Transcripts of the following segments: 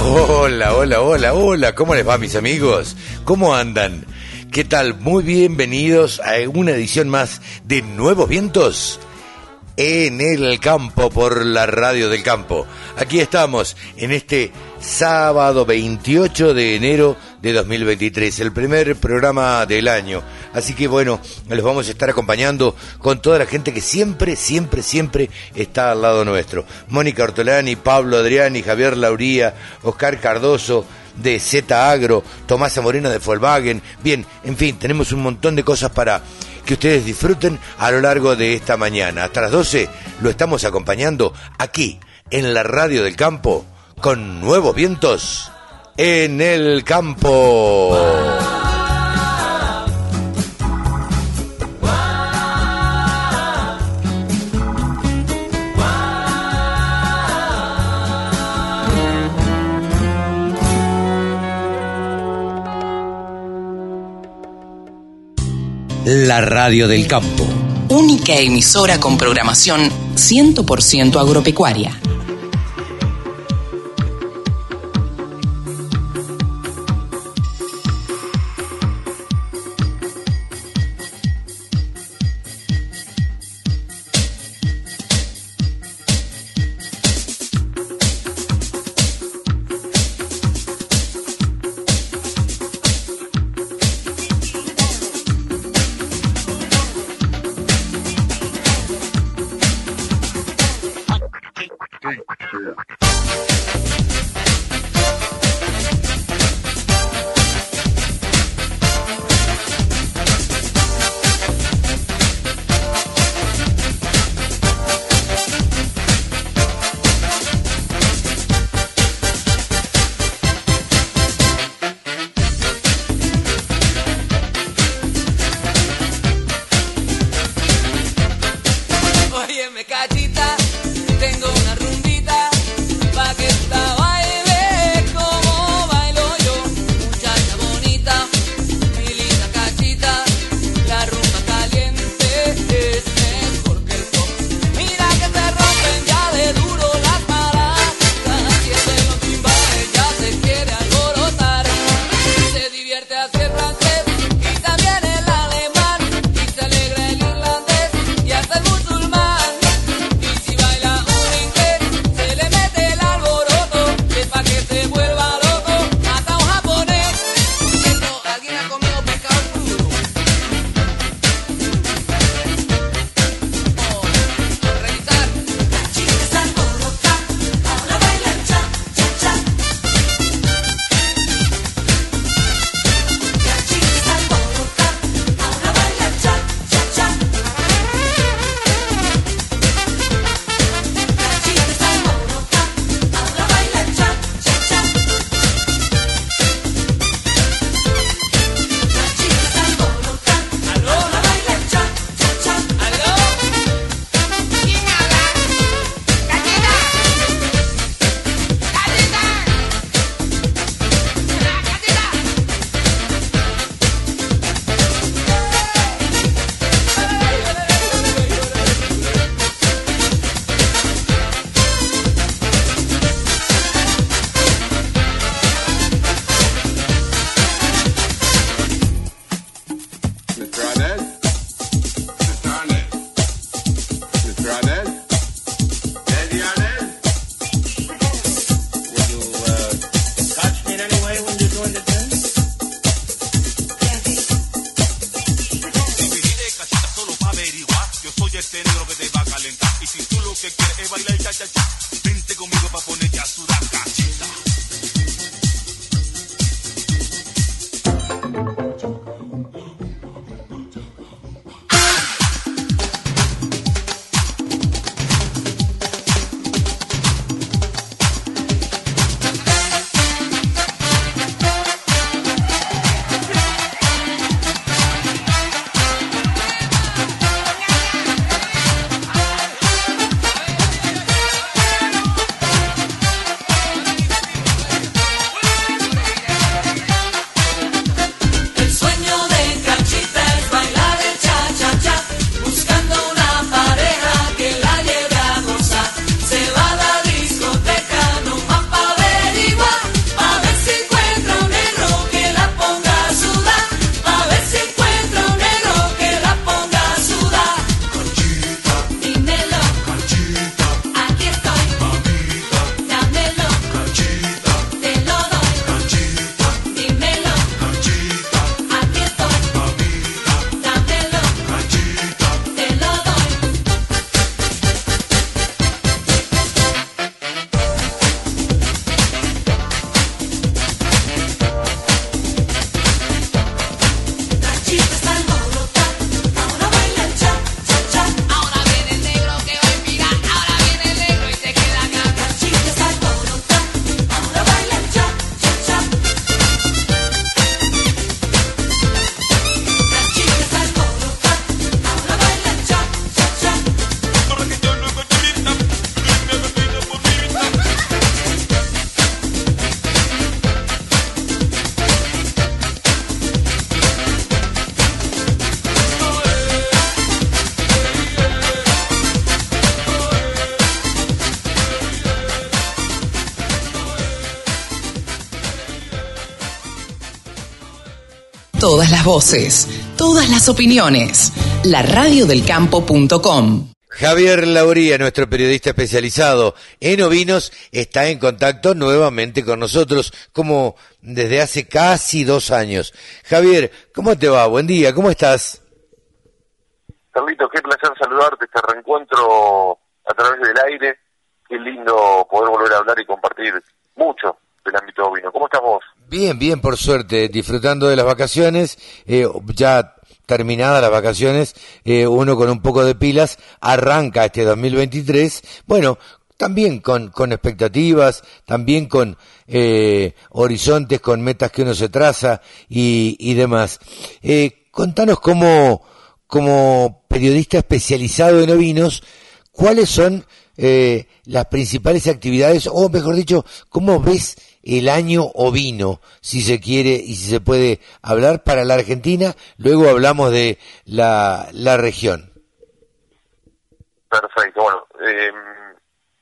Hola, hola, hola, hola, ¿cómo les va mis amigos? ¿Cómo andan? ¿Qué tal? Muy bienvenidos a una edición más de Nuevos Vientos en el campo por la radio del campo. Aquí estamos en este sábado 28 de enero de 2023, el primer programa del año. Así que bueno, les vamos a estar acompañando con toda la gente que siempre, siempre, siempre está al lado nuestro. Mónica Ortolani, Pablo Adriani, Javier Lauría, Oscar Cardoso de Z Agro, Tomás Moreno de Volkswagen. Bien, en fin, tenemos un montón de cosas para que ustedes disfruten a lo largo de esta mañana. Hasta las 12 lo estamos acompañando aquí, en la radio del campo, con nuevos vientos en el campo. La radio del campo. Única emisora con programación 100% agropecuaria. Las voces, todas las opiniones. La radiodelcampo.com. Javier Lauría, nuestro periodista especializado en ovinos, está en contacto nuevamente con nosotros, como desde hace casi dos años. Javier, ¿cómo te va? Buen día, ¿cómo estás? Carlito, qué placer saludarte, este reencuentro a través del aire. Qué lindo poder volver a hablar y compartir mucho del ámbito ovino. ¿Cómo estás vos? Bien, bien, por suerte, disfrutando de las vacaciones, eh, ya terminadas las vacaciones, eh, uno con un poco de pilas arranca este 2023, bueno, también con, con expectativas, también con eh, horizontes, con metas que uno se traza y, y demás. Eh, contanos cómo, como periodista especializado en ovinos, cuáles son eh, las principales actividades, o mejor dicho, cómo ves el año ovino, si se quiere y si se puede hablar para la Argentina, luego hablamos de la, la región. Perfecto, bueno, eh,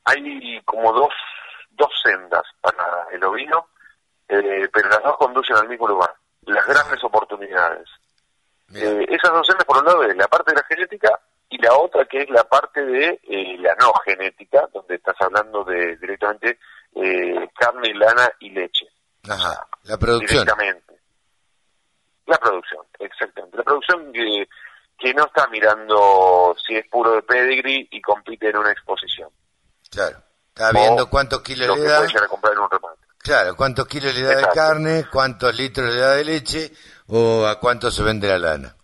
hay como dos, dos sendas para el ovino, eh, pero las dos conducen al mismo lugar, las grandes oportunidades. Eh, esas dos sendas, por un lado, es la parte de la genética y la otra que es la parte de eh, la no genética, donde estás hablando de directamente eh, carne, lana y leche. Ajá, la producción. Directamente. La producción, exactamente. La producción que, que no está mirando si es puro de pedigree y compite en una exposición. Claro, está viendo O cuántos kilos Lo le da. a comprar en un remate. Claro, cuántos kilos le da de carne, cuántos litros le da de leche o a cuánto se vende la lana.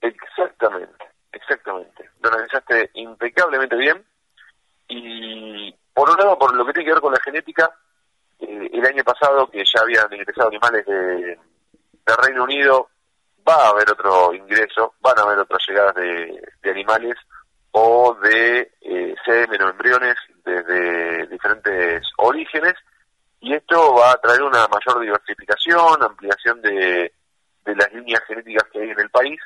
Exactamente, exactamente. Lo analizaste impecablemente bien. Y por un lado, por lo que tiene que ver con la genética, eh, el año pasado que ya habían ingresado animales de, Reino Unido, va a haber otro ingreso, van a haber otras llegadas de, de animales o de eh, semen o embriones desde diferentes orígenes y esto va a traer una mayor diversificación, ampliación de, de las líneas genéticas que hay en el país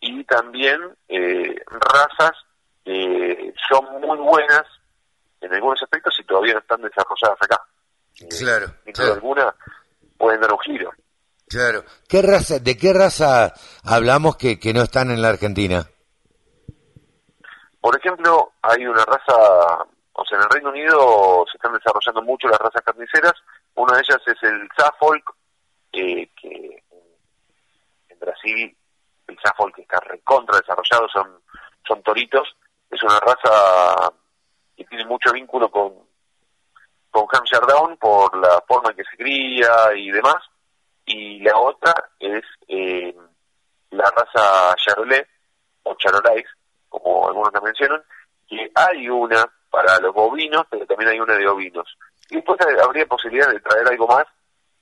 y también eh, razas que son muy buenas en algunos aspectos y todavía no están desarrolladas acá. Eh, Claro, duda claro. alguna pueden dar un giro. Claro. ¿Qué raza, ¿De qué raza hablamos que, que no están en la Argentina? Por ejemplo, hay una raza, o sea, en el Reino Unido se están desarrollando mucho las razas carniceras. Una de ellas es el Suffolk, eh, que en Brasil el Suffolk está recontra desarrollado, son, son toritos. Es una raza que tiene mucho vínculo con, con Hampshire Down por la forma en que se cría y demás. Y la otra es eh, la raza Charolais o Charolais, como algunos la mencionan, que hay una para los bovinos, pero también hay una de ovinos. Y después habría posibilidad de traer algo más,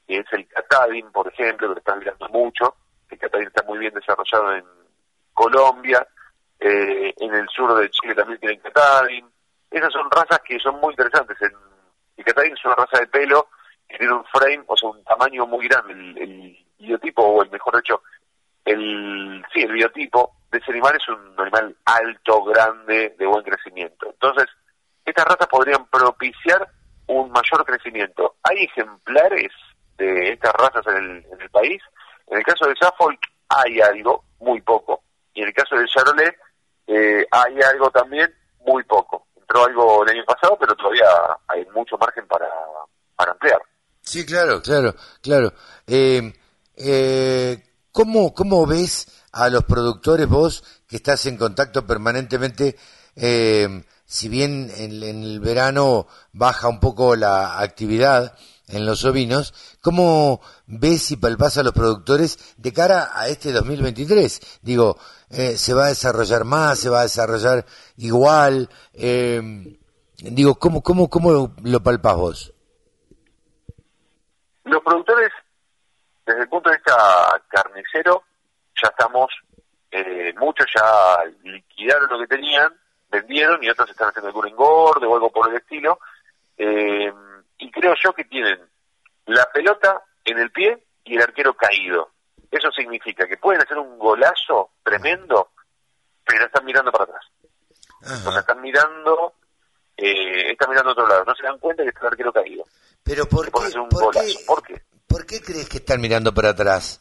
que es el Catadin, por ejemplo, que lo están mirando mucho. El Catadin está muy bien desarrollado en Colombia, eh, en el sur de Chile también tienen Catadin. Esas son razas que son muy interesantes. El Catadin es una raza de pelo que tiene un frame, o sea, un tamaño muy grande. El, el biotipo, o el mejor dicho, el, sí, el biotipo de ese animal es un animal alto, grande, de buen crecimiento. Entonces, estas razas podrían propiciar un mayor crecimiento. Hay ejemplares de estas razas en el, en el país. En el caso de Suffolk hay algo, muy poco. Y en el caso del Charolais eh, hay algo también, muy poco. Entró algo el año pasado, pero todavía hay mucho margen para, para ampliar. Sí, claro, claro, claro. Eh, eh, ¿cómo, ¿Cómo ves a los productores vos que estás en contacto permanentemente? Eh, si bien en, en el verano baja un poco la actividad en los ovinos, ¿cómo ves y palpás a los productores de cara a este 2023? Digo, eh, ¿se va a desarrollar más? ¿Se va a desarrollar igual? Eh, digo, ¿cómo, cómo, ¿cómo lo palpás vos? Los productores, desde el punto de vista carnicero, ya estamos, eh, muchos ya liquidaron lo que tenían, vendieron y otros están haciendo algún engorde o algo por el estilo. Eh, y creo yo que tienen la pelota en el pie y el arquero caído. Eso significa que pueden hacer un golazo tremendo, pero están mirando para atrás. O sea, están mirando, eh, están mirando a otro lado. No se dan cuenta que está el arquero caído. Pero ¿por qué, hacer un por, golazo. qué, ¿Por qué? por qué crees que están mirando para atrás?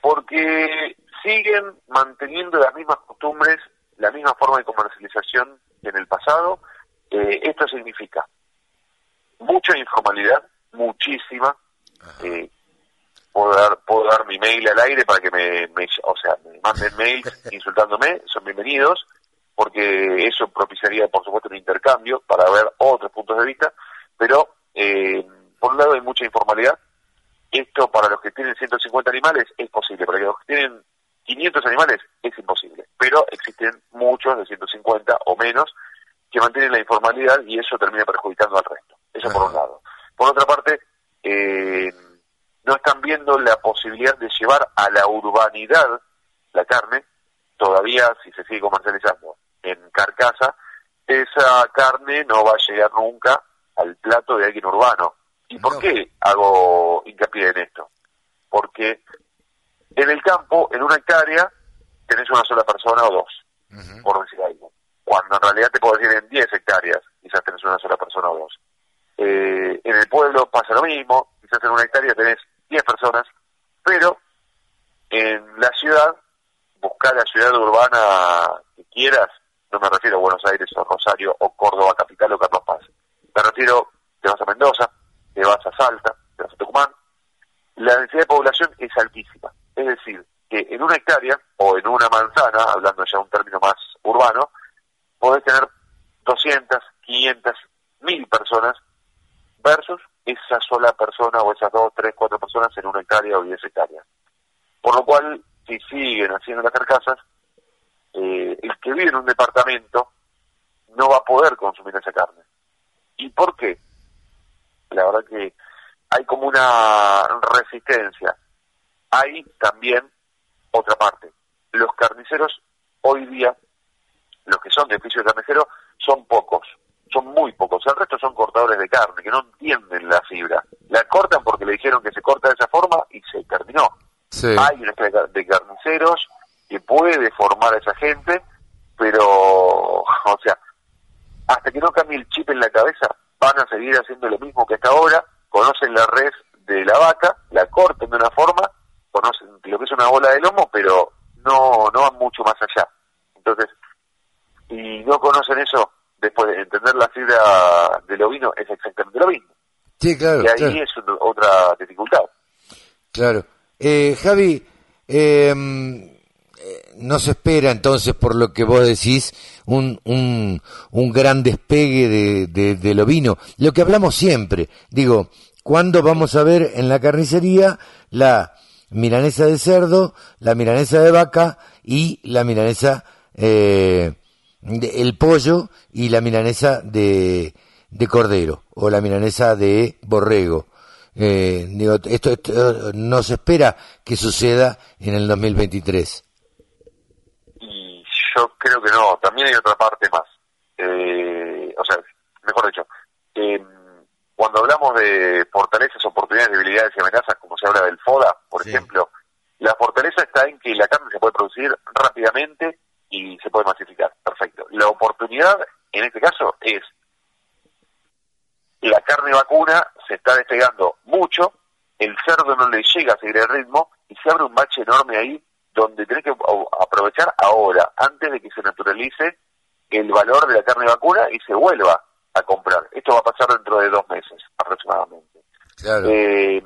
Porque siguen manteniendo las mismas costumbres, la misma forma de comercialización que en el pasado. Eh, esto significa mucha informalidad, muchísima. Eh, puedo dar puedo dar mi mail al aire para que me, me o sea me manden mails insultándome son bienvenidos porque eso propiciaría por supuesto un intercambio para ver otros puntos de vista pero eh, por un lado hay mucha informalidad. Esto para los que tienen 150 animales es posible para los que tienen 500 animales es imposible pero existen muchos de 150 o menos que mantienen la informalidad y eso termina perjudicando al resto eso por un lado por otra parte eh, no están viendo la posibilidad de llevar a la urbanidad la carne, todavía si se sigue comercializando en carcasa, esa carne no va a llegar nunca al plato de alguien urbano. ¿Y por qué hago hincapié en esto? Porque en el campo, en una hectárea, tenés una sola persona o dos, por decir algo. Cuando en realidad te puedo decir en 10 hectáreas, quizás tenés una sola persona o dos. Eh, en el pueblo pasa lo mismo, quizás en una hectárea tenés 10 personas, pero en la ciudad, buscar la ciudad urbana que quieras, no me refiero a Buenos Aires o Rosario o Córdoba capital o Carlos Paz, me refiero, te vas a Mendoza, te vas a Salta, te vas a Tucumán, la densidad de población es altísima, es decir, que en una hectárea o en una manzana, hablando ya un término más urbano, podés tener 200, 500, 1000 personas versus esa sola persona o esas dos, tres, cuatro personas en una hectárea o diez hectáreas. Por lo cual, si siguen haciendo las carcasas, eh, el que vive en un departamento no va a poder consumir esa carne. ¿Y por qué? La verdad que hay como una resistencia. Hay también otra parte. Los carniceros hoy día, los que son de oficio de carnicero, son pocos son muy pocos. El resto son cortadores de carne, que no entienden la fibra. La cortan porque le dijeron que se corta de esa forma y se terminó. Hay una especie de carniceros que puede formar a esa gente, pero, o sea, hasta que no cambie el chip en la cabeza, van a seguir haciendo lo mismo que hasta ahora, conocen la red de la vaca, la cortan de una forma, conocen lo que es una bola de lomo, pero no, no van mucho más allá. Entonces, y no conocen eso, después de entender la fibra del ovino es exactamente lo mismo. Sí, claro. Y ahí es otra dificultad. Claro. Eh, Javi, em, eh, no se espera entonces, por lo que vos decís, un, un, un gran despegue de, de, del ovino. Lo que hablamos siempre, digo, ¿cuándo vamos a ver en la carnicería la milanesa de cerdo, la milanesa de vaca y la milanesa eh, el pollo y la milanesa de, de cordero o la milanesa de borrego. Eh, digo, esto, no se espera que suceda en el 2023. Y yo creo que no, también hay otra parte más. Eh, o sea, mejor dicho, eh, cuando hablamos de fortalezas, oportunidades, debilidades y amenazas, como se habla del FODA, por ejemplo, la fortaleza está en que la carne se puede producir rápidamente y se puede masificar. Perfecto. La oportunidad, en este caso, es la carne vacuna se está despegando mucho, el cerdo no le llega a seguir el ritmo y se abre un bache enorme ahí donde tenés que aprovechar ahora, antes de que se naturalice el valor de la carne vacuna y se vuelva a comprar. Esto va a pasar dentro de dos meses aproximadamente. Eh,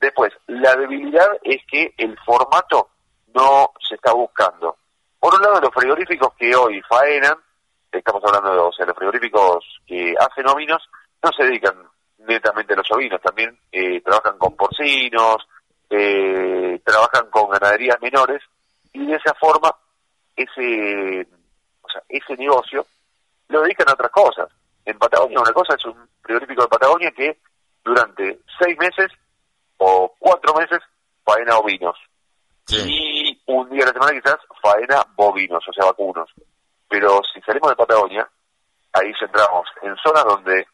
después, la debilidad es que el formato no se está buscando. Por un lado, los frigoríficos que hoy faenan, estamos hablando de, o sea, los frigoríficos que hacen ovinos, no se dedican netamente a los ovinos, también eh, trabajan con porcinos, eh, trabajan con ganaderías menores, y de esa forma, ese, o sea, ese negocio lo dedican a otras cosas. En Patagonia, una cosa es un frigorífico de Patagonia que durante seis meses o cuatro meses faena ovinos. Y un día a la semana quizás faena bovinos, o sea, vacunos. Pero si salimos de Patagonia, ahí centramos en zonas donde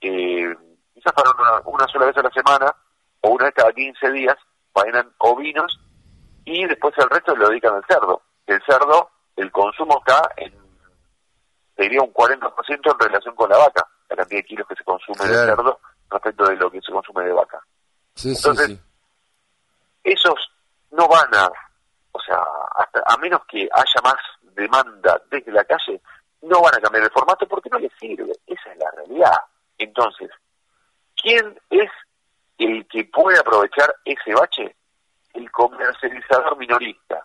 eh, quizás para una, sola vez a la semana o una vez cada 15 días faenan ovinos y después el resto lo dedican al cerdo. El cerdo, el consumo está en, te diría, un 40% en relación con la vaca, la cantidad de kilos que se consume de cerdo respecto de lo que se consume de vaca. Sí, Entonces, esos no van a, o sea, hasta, a menos que haya más demanda desde la calle, no van a cambiar el formato porque no les sirve. Esa es la realidad. Entonces, ¿quién es el que puede aprovechar ese bache? El comercializador minorista.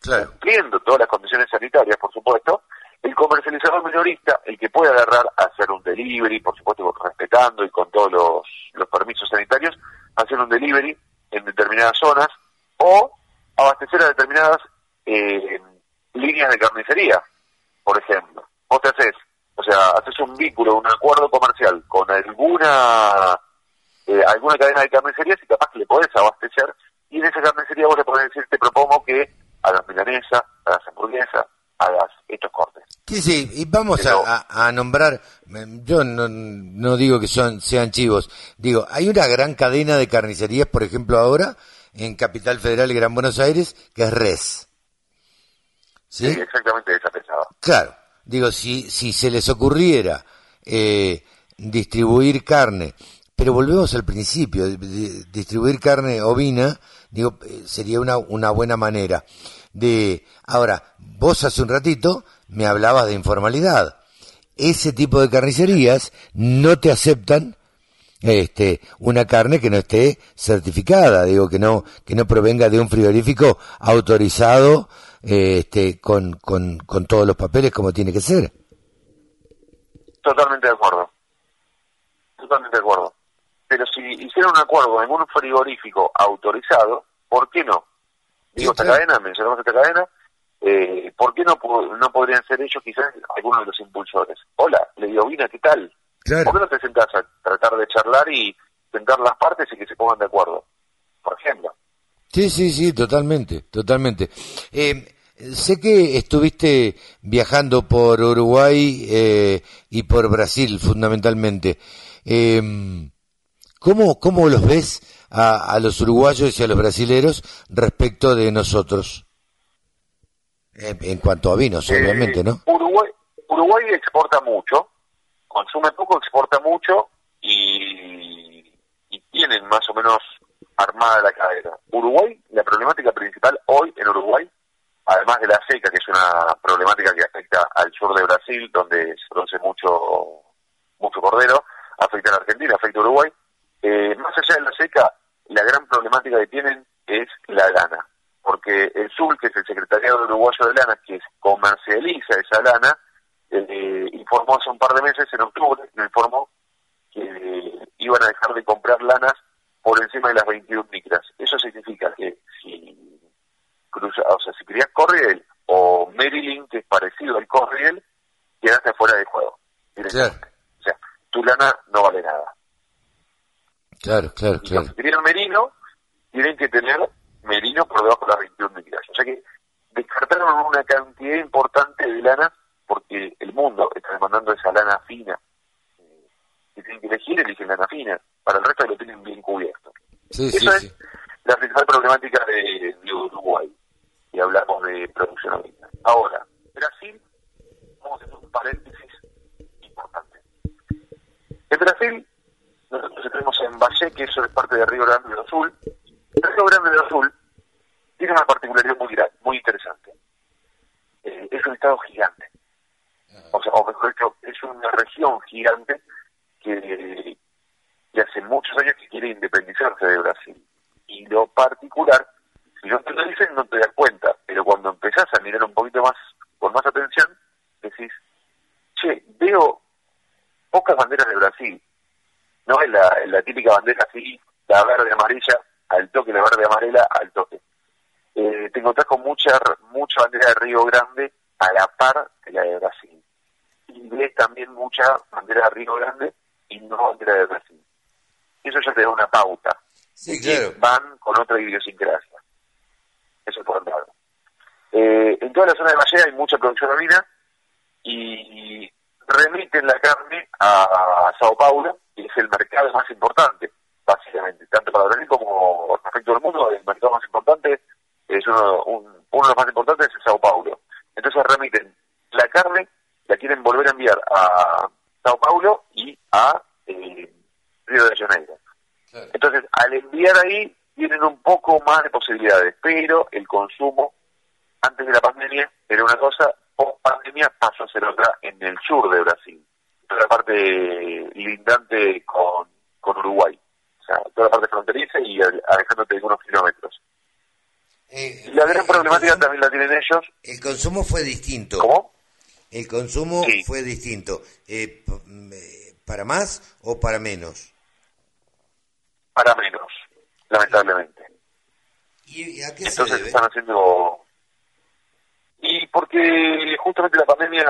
Claro. Cumpliendo todas las condiciones sanitarias, por supuesto, el comercializador minorista, el que puede agarrar a hacer un delivery, por supuesto respetando y con todos los, los permisos sanitarios, hacer un delivery en determinadas zonas o abastecer a determinadas eh, líneas de carnicería, por ejemplo. Vos te haces, o sea, haces un vínculo, un acuerdo comercial con alguna eh, alguna cadena de carnicerías y capaz que le podés abastecer y en esa carnicería vos le podés decir, te propongo que hagas milanesa, hagas hamburguesa, hagas estos cortes. Sí, sí, y vamos Pero- a, a- nombrar, yo no, no digo que son, sean chivos, digo, hay una gran cadena de carnicerías, por ejemplo, ahora, en Capital Federal y Gran Buenos Aires, que es Res. ¿Sí? Sí, exactamente esa pensaba. Claro, digo, si, si se les ocurriera eh, distribuir carne, pero volvemos al principio, di- di- distribuir carne ovina, digo, eh, sería una, una buena manera de... Ahora, vos hace un ratito me hablabas de informalidad. Ese tipo de carnicerías no te aceptan este una carne que no esté certificada, digo que no que no provenga de un frigorífico autorizado este con, con, con todos los papeles como tiene que ser. Totalmente de acuerdo. Totalmente de acuerdo. Pero si hicieran un acuerdo en un frigorífico autorizado, ¿por qué no? Digo, esta cadena, mencionamos esta cadena, eh, ¿por qué no, no podrían ser ellos quizás algunos de los impulsores? Hola, le digo, Vina, ¿qué tal? ¿Por qué no te sentás a tratar de charlar y sentar las partes y que se pongan de acuerdo? Por ejemplo. Sí, sí, sí, totalmente, totalmente. Eh, sé que estuviste viajando por Uruguay eh, y por Brasil fundamentalmente. Eh, ¿cómo, ¿Cómo los ves a, a los uruguayos y a los brasileros respecto de nosotros? En, en cuanto a vinos, Eh, obviamente, ¿no? Uruguay, Uruguay exporta mucho, consume poco, exporta mucho y, tienen más o menos armada la cadena. Uruguay, la problemática principal hoy en Uruguay, además de la seca, que es una problemática que afecta al sur de Brasil, donde se produce mucho, mucho cordero, afecta a la Argentina, afecta a Uruguay, eh, más allá de la seca, la gran problemática que tienen es la lana porque el SUL, que es el Secretariado Uruguayo de Lana, que comercializa esa lana, eh, informó hace un par de meses, en octubre, me informó que iban a dejar de comprar lanas por encima de las 21 micras. Eso significa que si cruza, o sea, si querías Corriel o Maryland, que es parecido al Corriel, quedaste fuera de juego. directamente. O sea, tu lana no vale nada. Claro, claro, Y claro. que tienen merino tienen que tener merino por debajo de las 21 micras. O sea que descartaron una cantidad importante de lana porque el mundo está demandando esa lana fina. Eh, Si tienen que elegir, eligen lana fina. Para el resto lo tienen bien cubierto. Sí, sí, Eso es sí. la principal problemática de, de Uruguay. Y hablamos de producción agrícola. Ahora, Brasil, vamos a hacer un paréntesis importante. En Brasil, nosotros tenemos en Valle, que eso es parte de Río Grande do Sul. Río Grande do Sul tiene una particularidad muy, muy interesante. Eh, es un estado gigante. O sea, o mejor dicho, es una región gigante que, que hace muchos años que quiere independizarse de Brasil. Y lo particular, si no te lo dicen, no te das cuenta, pero cuando empezás a mirar un poquito más, con más atención, decís, che, veo pocas banderas de Brasil. No es la, típica bandera así, la verde amarilla, al toque, la verde amarela, al toque. Eh, te encontrás con mucha, mucha bandera de Río Grande a la par de la de Brasil. Y ves también mucha bandera de Río Grande y no bandera de Brasil. Eso ya te da una pauta. Sí, de que claro. Van con otra idiosincrasia. Eso por un lado. Eh, en toda la zona de Valle hay mucha producción ovina y remiten la carne a Sao Paulo, que es el mercado más importante, básicamente, tanto para Brasil como respecto al mundo, el mercado más importante es uno, un- uno de los más importantes es Sao Paulo. Entonces remiten la carne, la quieren volver a enviar a Sao Paulo y a eh, Río de Janeiro. Entonces, al enviar ahí, tienen un poco más de posibilidades, pero el consumo antes de la pandemia era una cosa, post pandemia pasó a ser otra en el sur de Brasil, toda la parte lindante con, con Uruguay, o sea, toda la parte fronteriza y alejándote de unos kilómetros. Eh, la gran problemática consumo- también la tienen ellos. El consumo fue distinto. ¿Cómo? El consumo Sí. fue distinto. Eh, ¿Para más o para menos? Para menos, lamentablemente. ¿Y a qué se Entonces debe? están haciendo... Y porque justamente la pandemia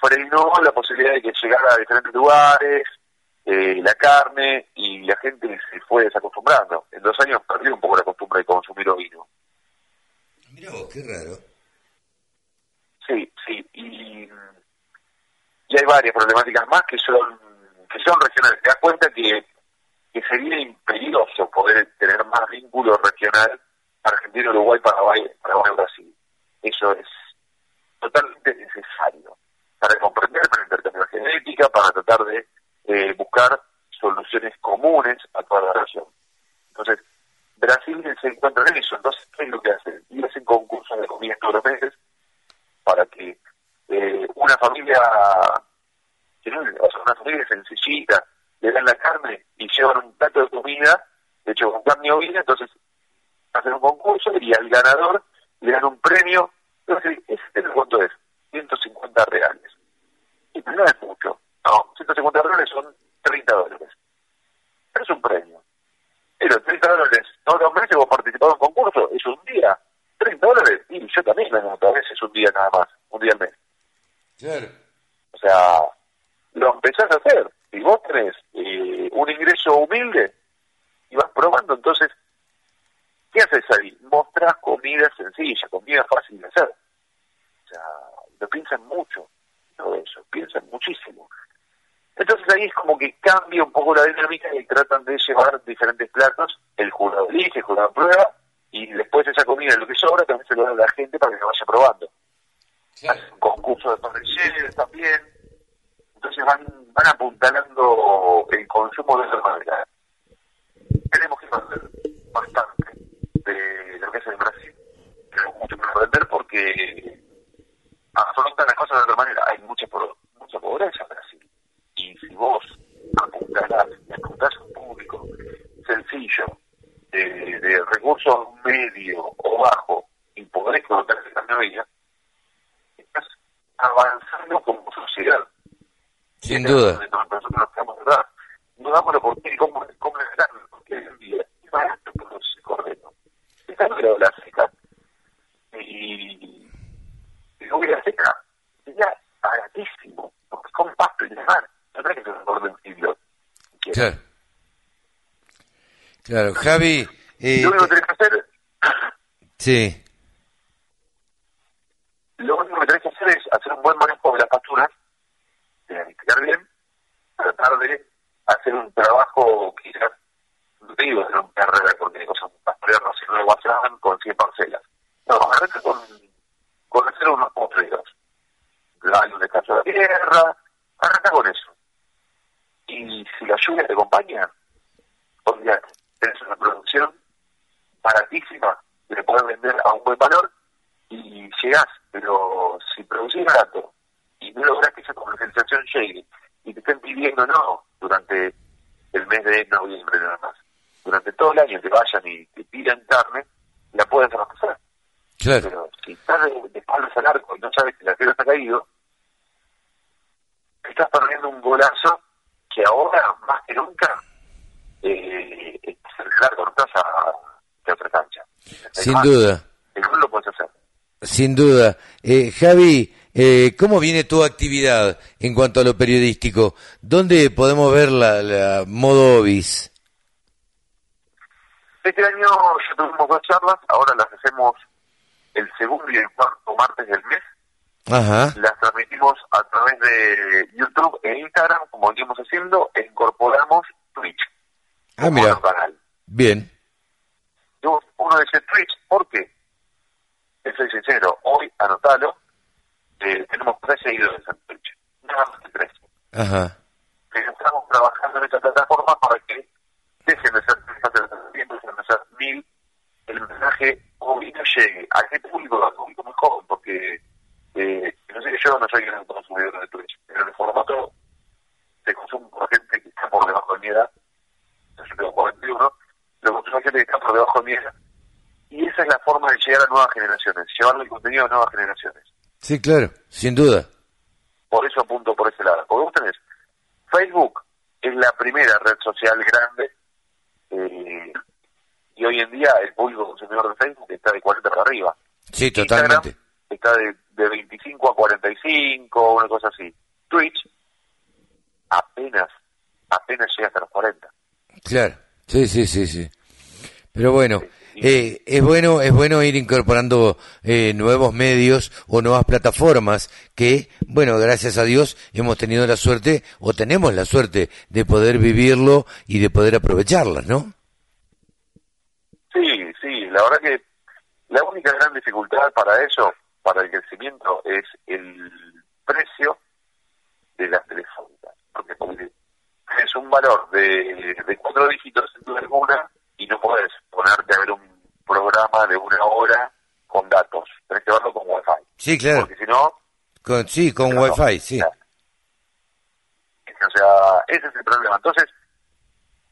frenó la posibilidad de que llegara a diferentes lugares, eh, la carne, y la gente se fue desacostumbrando. En dos años perdió un poco la costumbre de consumir ovino. Mira vos, qué raro. Sí, sí, y, y hay varias problemáticas más que son que son regionales. Te das cuenta que, que sería imperioso poder tener más vínculo regional Argentina, Uruguay, Paraguay, Paraguay, Brasil. Eso es totalmente necesario para comprender, para intercambiar genética, para tratar de eh, buscar soluciones comunes a toda la región. Entonces, Brasil se encuentra en eso. Entonces, ¿qué es lo que hacen? Y hacen concursos de comida todos los meses para que eh, una familia, o sea, una familia sencillita, le dan la carne y llevan un plato de comida, hecho con carne ovina, entonces hacen un concurso y al ganador le dan un premio, entonces ese cuánto es, 150 reales. Y no es mucho, no, 150 reales son 30 dólares. Pero es un premio. Pero 30 dólares, todos los meses vos participás en un concurso, es un día. 30 dólares, y yo también me anoto, a veces un día nada más, un día al mes. Claro. O sea, lo empezás a hacer. Si vos tenés eh, un ingreso humilde y vas probando, entonces, ¿qué haces ahí? Mostrás comida sencilla, comida fácil de hacer. O sea, lo piensan mucho, todo eso, piensan muchísimo. Entonces ahí es como que cambia un poco la dinámica y tratan de llevar diferentes platos, el jurado elige, el jurado prueba, y después esa comida, lo que sobra, también se lo da a la gente para que lo vaya probando hacen un concurso de parrilleros también. Entonces van, van apuntalando el consumo de esa manera. Tenemos que aprender bastante de lo que es en Brasil. Tenemos mucho que aprender porque afrontan las cosas de otra manera. Hay mucha, mucha pobreza en Brasil. Y si vos apuntalás, apuntás a un público sencillo, de, recursos medio o bajo, y podés colocar esa vida, estás avanzando como sociedad. Sin duda. No damos la oportunidad cómo, grande, porque hoy en día es barato producir cordero. Esta no era la seca. Y, no hubiera seca. Sería baratísimo, porque con pasto y demás. No es que nos orden. Claro. Claro, Javi. Eh, Lo único que tenés que hacer, sí. lo único que tenés que hacer es hacer un buen manejo de las facturas, planificar bien, tratar de hacer un trabajo quizás, no te digo hacer un carrera porque hay cosas pastorear no sé, de WhatsApp con 100 parcelas. No, arranca con, con hacer unos postreros. Dale un descanso a la tierra, arranca con eso. Y si la lluvia te acompaña, olvídate, tenés una producción baratísima, que le podés vender a un buen valor y llegás, pero si producís barato y no lográs que esa comercialización llegue y te estén pidiendo no durante el mes de noviembre nada más, durante todo el año te vayan y te pidan carne, la puedes abastecer. Claro. Pero si estás de, de espaldas al arco y no sabes que la tierra está caído, estás perdiendo un golazo que ahora, más que nunca, eh, es el largo no estás a, de otra cancha. Sin Además, duda. El gol lo puedes hacer. Sin duda. Eh, Javi, eh, ¿cómo viene tu actividad en cuanto a lo periodístico? ¿Dónde podemos ver la, la modo Obis? Este año ya tuvimos dos charlas, ahora las hacemos el segundo y el cuarto martes del mes. Ajá. Las transmitimos a través de YouTube e Instagram, como venimos haciendo, e incorporamos Twitch. Ah, mira. canal. Bien. Uno dice Twitch, ¿por qué? Te soy sincero, hoy, anotalo, eh, tenemos tres seguidores en Twitch, nada más que tres. Ajá. Estamos trabajando en esta plataforma para que dejen de ser tres, empiecen a ser mil mensaje hoy no llegue a qué público, a público joven, porque eh, no sé que yo no soy gran consumidor de Twitch, pero el formato se consume por gente que está por debajo de mi edad, yo tengo 41, lo consume gente que está por debajo de mi edad, y esa es la forma de llegar a nuevas generaciones, llevarle el contenido a nuevas generaciones. Sí, claro, sin duda. Por eso apunto por ese lado. Porque vos tenés, Facebook es la primera red social grande eh, y hoy en día el público consumidor de Facebook está de 40 para arriba. Sí, totalmente. Instagram está de, de 25 a 45, una cosa así. Twitch apenas, apenas llega hasta los 40. Claro, sí, sí, sí, sí. Pero bueno, eh, es bueno, es bueno ir incorporando eh, nuevos medios o nuevas plataformas que, bueno, gracias a Dios hemos tenido la suerte o tenemos la suerte de poder vivirlo y de poder aprovecharlas, ¿no? Sí, sí, la verdad que la única gran dificultad para eso, para el crecimiento, es el precio de las telefónicas. Porque, es un valor de, de cuatro dígitos en alguna y no puedes ponerte a ver un programa de una hora con datos. Tienes que verlo con Wi-Fi. Sí, claro. Porque si no... Con, sí, con Wi-Fi, sí. O sea, ese es el problema. Entonces,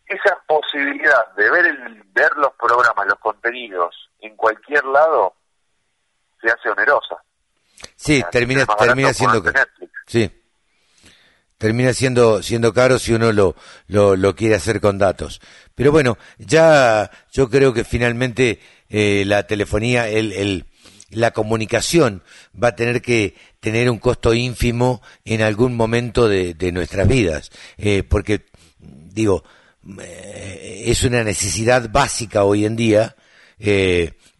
esa posibilidad de ver el, ver los programas, los contenidos en cualquier lado, se hace onerosa. Sí, termina, termina siendo... Sí termina siendo siendo caro si uno lo, lo, quiere hacer con datos. Pero bueno, ya yo creo que finalmente eh, la telefonía, el, el, la comunicación va a tener que tener un costo ínfimo en algún momento de, de nuestras vidas, eh, porque digo eh, es una necesidad básica hoy en día.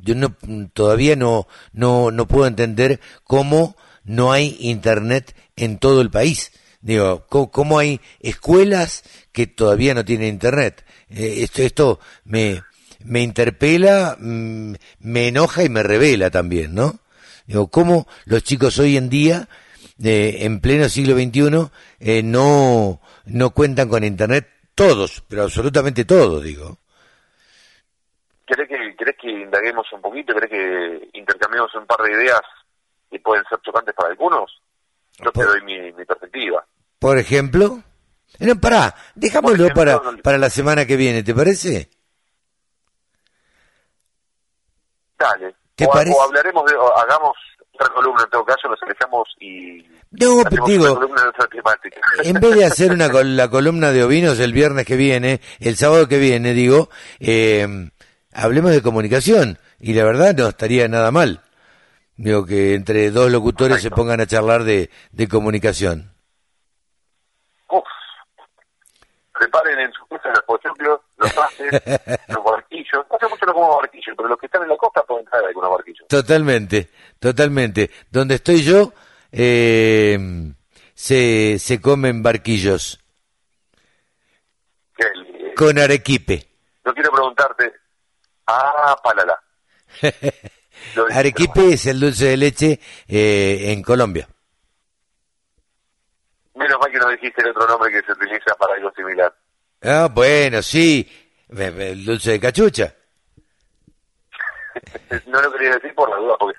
Yo no, todavía no, no, no puedo entender cómo no hay internet en todo el país Digo, ¿cómo, hay escuelas que todavía no tienen internet? Eh, esto, esto me, me interpela, mm, me enoja y me revela también, ¿no? Digo, ¿cómo los chicos hoy en día, eh, en pleno siglo XXI, eh, no, no cuentan con internet? Todos, pero absolutamente todos, digo. ¿Querés que, ¿Querés que indaguemos un poquito? ¿Querés que intercambiemos un par de ideas que pueden ser chocantes para algunos? Yo te doy mi, mi perspectiva. Por ejemplo. No, pará, dejámoslo para, para la semana que viene, ¿te parece? Dale. ¿Te o, parece? o hablaremos de, o hagamos otra columna en todo caso, nos alejamos y... No, digo, en vez de hacer una la columna de ovinos el viernes que viene, el sábado que viene, digo, eh, hablemos de comunicación y la verdad no estaría nada mal. Digo que entre dos locutores se pongan a charlar de, de comunicación. Preparen en su casa los pochoclos, los pases, los barquillos. No sé mucho no como barquillos, pero los que están en la costa pueden traer algunos barquillos. Totalmente, totalmente. Donde estoy yo, eh, se, se comen barquillos. El, Con arequipe. Yo quiero preguntarte, ah, palala. arequipe es el dulce de leche eh, en Colombia. Menos mal que no dijiste el otro nombre que se utiliza para algo similar. Ah, bueno, sí. El dulce de cachucha. no lo quería decir por la duda, porque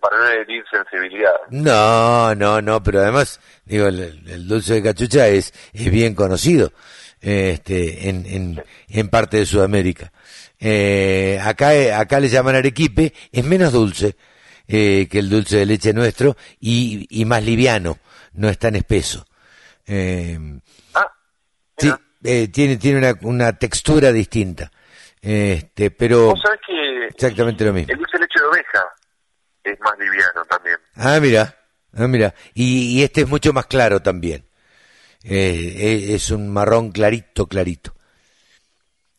para no herir sensibilidad. No, no, no, pero además, digo, el, dulce de cachucha es, es bien conocido este, en, en, en parte de Sudamérica. Eh, acá, acá le llaman arequipe, es menos dulce eh, que el dulce de leche nuestro y, y más liviano no es tan espeso. Eh, ah, sí, eh, tiene, tiene una, una textura distinta. Este, pero que exactamente lo mismo. El dulce de leche de oveja es más liviano también. Ah, mira, ah, mira. Y, y este es mucho más claro también. Eh, es un marrón clarito, clarito.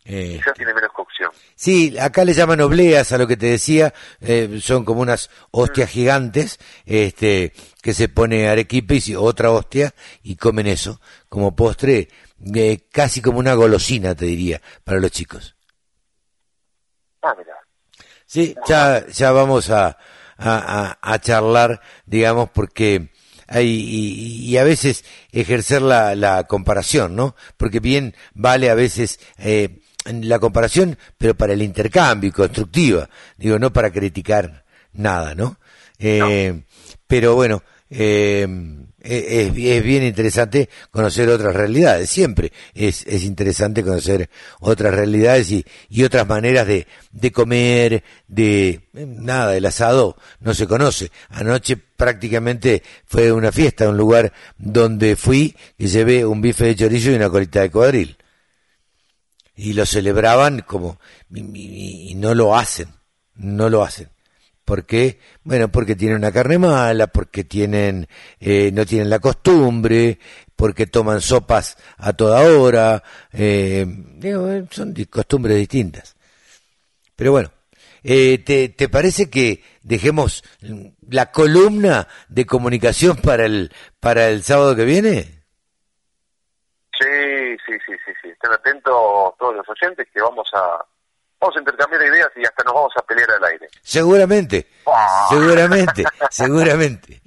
Eh, tiene menos cocción. Sí, acá le llaman obleas a lo que te decía, eh, son como unas hostias mm. gigantes, este, que se pone arequipe y otra hostia y comen eso como postre, eh, casi como una golosina, te diría, para los chicos. Ah, mira. Sí, ya, ya vamos a, a, a, charlar, digamos, porque hay, y, y, a veces ejercer la, la comparación, ¿no? Porque bien vale a veces eh, la comparación, pero para el intercambio, constructiva, digo, no para criticar nada, ¿no? Eh, pero bueno, eh, es, bien interesante conocer otras realidades, siempre es, es interesante conocer otras realidades y, y otras maneras de, de comer, de nada, el asado no se conoce. Anoche prácticamente fue una fiesta, un lugar donde fui y llevé un bife de chorizo y una colita de cuadril. Y lo celebraban como, y no lo hacen, no lo hacen. ¿Por qué? Bueno, porque tienen una carne mala, porque tienen, eh, no tienen la costumbre, porque toman sopas a toda hora, eh, son costumbres distintas. Pero bueno, eh, ¿te, ¿te parece que dejemos la columna de comunicación para el, para el sábado que viene? Sí, sí, sí. Estén atentos todos los oyentes que vamos a, vamos a intercambiar ideas y hasta nos vamos a pelear al aire. Seguramente, ah. seguramente, seguramente.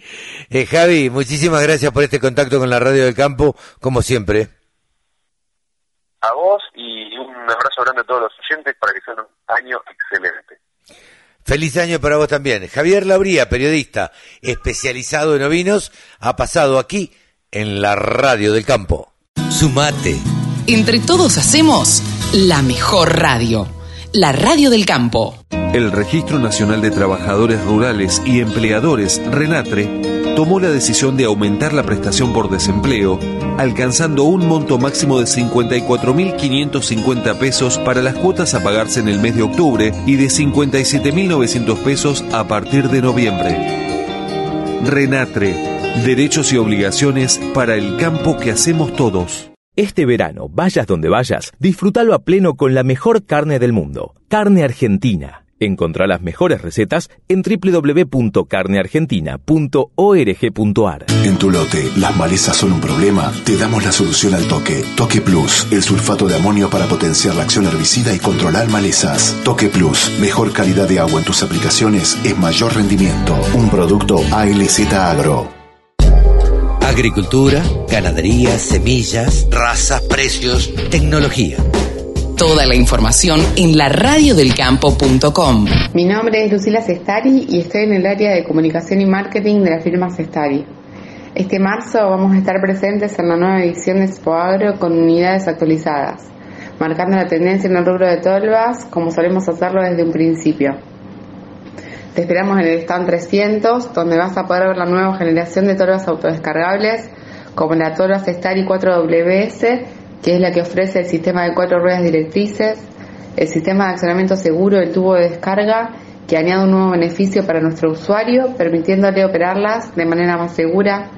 Eh, Javi, muchísimas gracias por este contacto con la Radio del Campo, como siempre. A vos y un abrazo grande a todos los oyentes para que sea un año excelente. Feliz año para vos también. Javier Labría, periodista especializado en ovinos, ha pasado aquí en la Radio del Campo. Sumate. Entre todos hacemos la mejor radio la radio del campo. El Registro Nacional de Trabajadores Rurales y Empleadores, RENATRE, tomó la decisión de aumentar la prestación por desempleo, alcanzando un monto máximo de 54.550 pesos para las cuotas a pagarse en el mes de octubre y de 57.900 pesos a partir de noviembre. RENATRE, derechos y obligaciones para el campo que hacemos todos. Este verano, vayas donde vayas, disfrútalo a pleno con la mejor carne del mundo, carne argentina. Encontrá las mejores recetas en www.carneargentina.org.ar. En tu lote, las malezas son un problema. Te damos la solución al toque. Toque Plus, el sulfato de amonio para potenciar la acción herbicida y controlar malezas. Toque Plus, mejor calidad de agua en tus aplicaciones es mayor rendimiento. Un producto ALZ Agro. Agricultura, ganadería, semillas, razas, precios, tecnología. Toda la información en la radiodelcampo.com. Mi nombre es Lucila Sestari y estoy en el área de comunicación y marketing de la firma Sestari. Este marzo vamos a estar presentes en la nueva edición de Expo Agro con unidades actualizadas, marcando la tendencia en el rubro de tolvas como solemos hacerlo desde un principio. Te esperamos en el stand 300, donde vas a poder ver la nueva generación de tolvas autodescargables, como la Tolvas Stari 4WS, que es la que ofrece el sistema de cuatro ruedas directrices, el sistema de accionamiento seguro del tubo de descarga, que añade un nuevo beneficio para nuestro usuario, permitiéndole operarlas de manera más segura,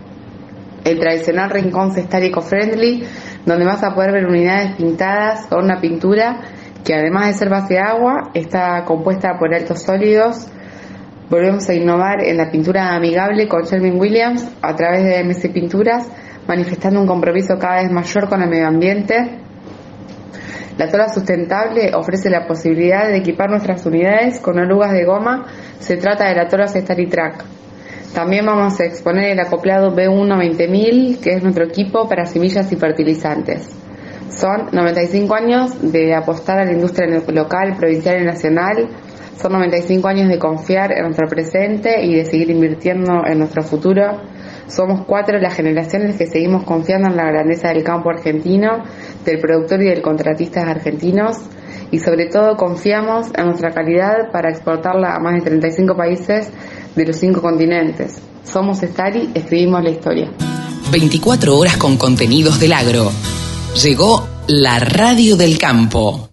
el tradicional rincón Cestari Eco-Friendly, donde vas a poder ver unidades pintadas con una pintura que además de ser base de agua, está compuesta por altos sólidos, Volvemos a innovar en la pintura amigable con Shelvin Williams a través de MC Pinturas, manifestando un compromiso cada vez mayor con el medio ambiente. La tola sustentable ofrece la posibilidad de equipar nuestras unidades con orugas de goma. Se trata de la tola Track. También vamos a exponer el acoplado B1 20000, que es nuestro equipo para semillas y fertilizantes. Son 95 años de apostar a la industria local, provincial y nacional son 95 años de confiar en nuestro presente y de seguir invirtiendo en nuestro futuro. Somos cuatro las generaciones que seguimos confiando en la grandeza del campo argentino, del productor y del contratista argentinos y sobre todo confiamos en nuestra calidad para exportarla a más de 35 países de los cinco continentes. Somos Stari, escribimos la historia. 24 horas con contenidos del agro. Llegó la radio del campo.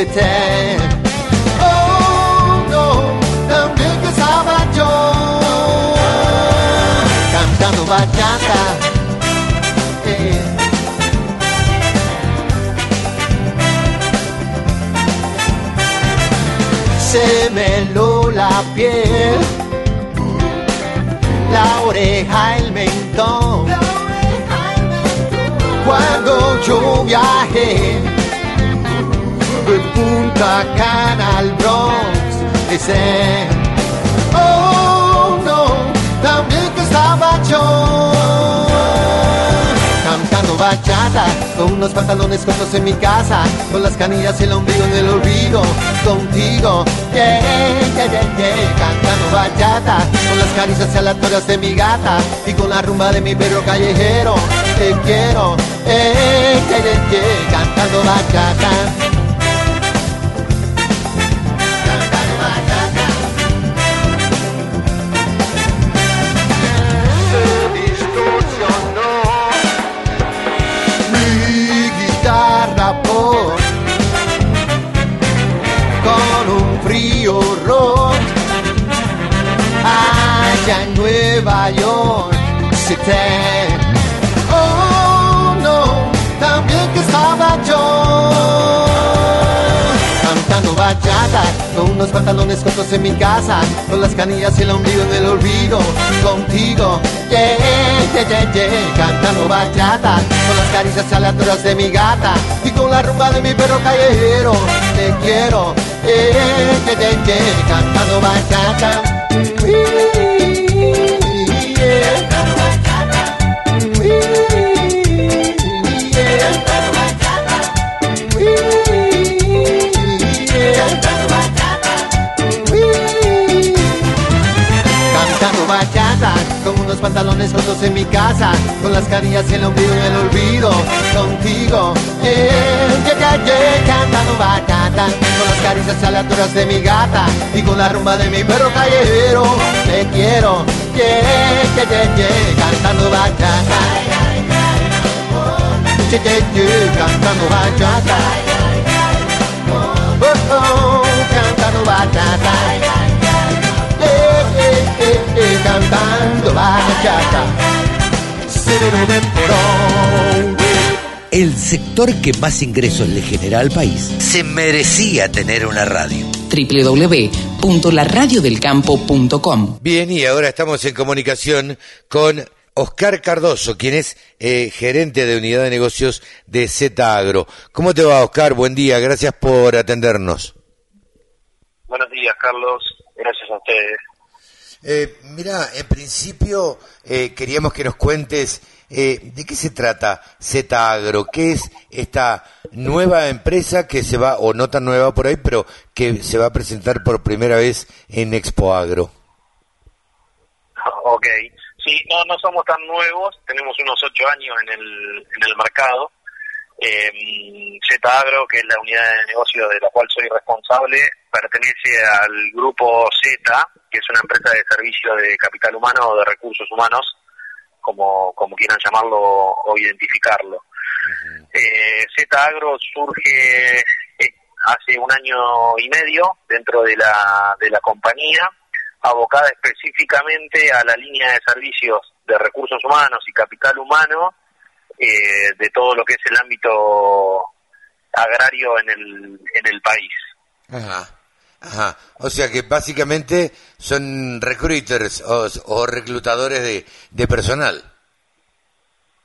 easy time. Oh no, the milk is all. Cantando bachata. Eh. se me heló la piel, la oreja, el mentón, cuando yo viajé. Punta Cana al Bronx, dicen, oh no, también que estaba yo cantando bachata Con unos pantalones cortos en mi casa Con las canillas y el ombligo en el olvido Contigo, yeah, yeah, yeah, yeah. Cantando bachata Con las caricias aleatorias de mi gata Y con la rumba de mi perro callejero. Te quiero, eh, yeah, yeah, yeah. Cantando bachata frío rock allá en Nueva York City. Oh bachata con unos pantalones cortos en mi casa con las canillas y el ombligo en el olvido contigo yeah, yeah, yeah, yeah, cantando bachata con las caricias aleatorias de mi gata y con la rumba de mi perro callejero te quiero yeah, yeah, yeah, yeah, cantando bachata Cantando bachata con unos pantalones cortos en mi casa, con las carillas y el ombligo en el olvido, contigo, yeah, yeah, yeah, yeah, cantando bachata, con las caricias aleatorias de mi gata y con la rumba de mi perro callejero, te quiero, yeah, yeah, yeah, cantando bachata, yeah, yeah, cantando bachata, oh, oh, cantando bachata. Eh, cantando bachata. El sector que más ingresos le genera al país se merecía tener una radio. www.laradiodelcampo.com Bien, y ahora estamos en comunicación con Oscar Cardoso, quien es eh, gerente de unidad de negocios de Z Agro. ¿Cómo te va, Oscar? Buen día, gracias por atendernos. Buenos días, Carlos. Gracias a ustedes. Eh, mira, en principio eh, queríamos que nos cuentes eh, de qué se trata Z Agro, qué es esta nueva empresa que se va, o no tan nueva por ahí, pero que se va a presentar por primera vez en Expo Agro. Ok. Sí, no, no somos tan nuevos. Tenemos unos ocho años en el, en el mercado. Eh, Z Agro, que es la unidad de negocio de la cual soy responsable, pertenece al grupo Z, que es una empresa de servicio de capital humano o de recursos humanos, como, como quieran llamarlo o identificarlo. Eh, Z Agro surge eh, hace un año y medio dentro de la, de la compañía, abocada específicamente a la línea de servicios de recursos humanos y capital humano eh, de todo lo que es el ámbito agrario en el, en el país. Ajá. Ajá. O sea que básicamente son recruiters o, o reclutadores de, de personal.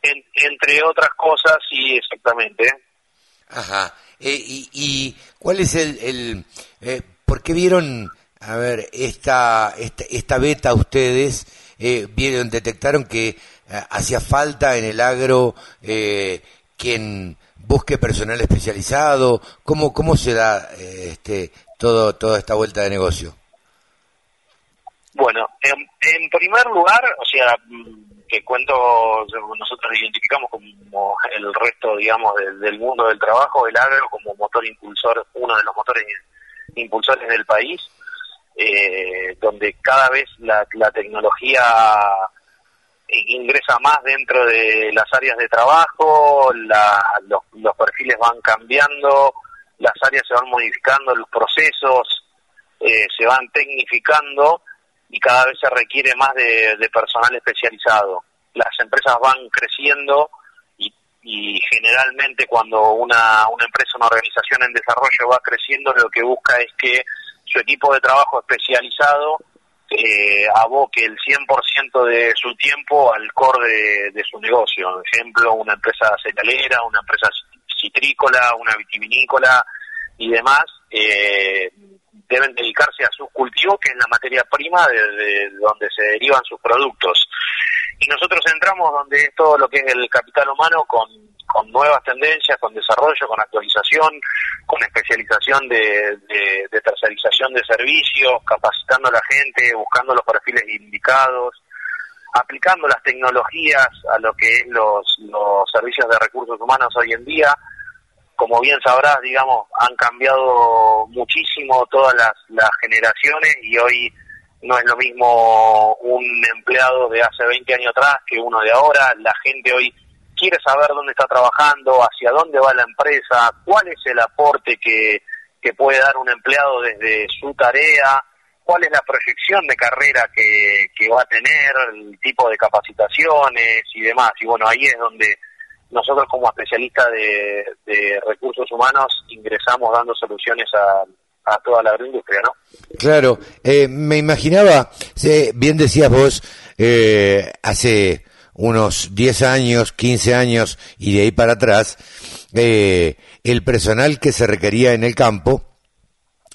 En- entre otras cosas, sí, exactamente. Ajá. Eh, y, y cuál es el, el eh, por qué vieron, a ver, esta, esta, esta beta ustedes, eh, vieron, detectaron que hacía falta en el agro eh, quien busque personal especializado, cómo, cómo se da eh, este, todo, toda esta vuelta de negocio. Bueno, en, primer lugar, o sea, mm, que cuento, nosotros identificamos como el resto, digamos, del, del mundo del trabajo, el agro como motor impulsor, uno de los motores impulsores del país, eh, donde cada vez la, la tecnología ingresa más dentro de las áreas de trabajo, la- los, perfiles van cambiando, las áreas se van modificando, los procesos eh, se van tecnificando y cada vez se requiere más de, de personal especializado. Las empresas van creciendo y, y generalmente cuando una, una empresa, una organización en desarrollo va creciendo, lo que busca es que su equipo de trabajo especializado eh, aboque el 100% de su tiempo al core de, su negocio. Por ejemplo, una empresa cerealera, una empresa citrícola, una vitivinícola y demás, eh, deben dedicarse a sus cultivos, que es la materia prima de, donde se derivan sus productos. Y nosotros entramos donde es todo lo que es el capital humano con, con nuevas tendencias, con desarrollo, con actualización, con especialización de, de, tercerización de servicios, capacitando a la gente, buscando los perfiles indicados, aplicando las tecnologías a lo que es los, los servicios de recursos humanos hoy en día, como bien sabrás, digamos, han cambiado muchísimo todas las, generaciones y hoy no es lo mismo un empleado de hace 20 años atrás que uno de ahora. La gente hoy quiere saber dónde está trabajando, hacia dónde va la empresa, cuál es el aporte que, que puede dar un empleado desde su tarea, cuál es la proyección de carrera que, que va a tener, el tipo de capacitaciones y demás. Y bueno, ahí es donde nosotros como especialistas de, recursos humanos ingresamos dando soluciones a, toda la agroindustria, ¿no? Claro, eh, me imaginaba, bien decías vos, eh, hace unos 10 años, 15 años y de ahí para atrás, eh, el personal que se requería en el campo,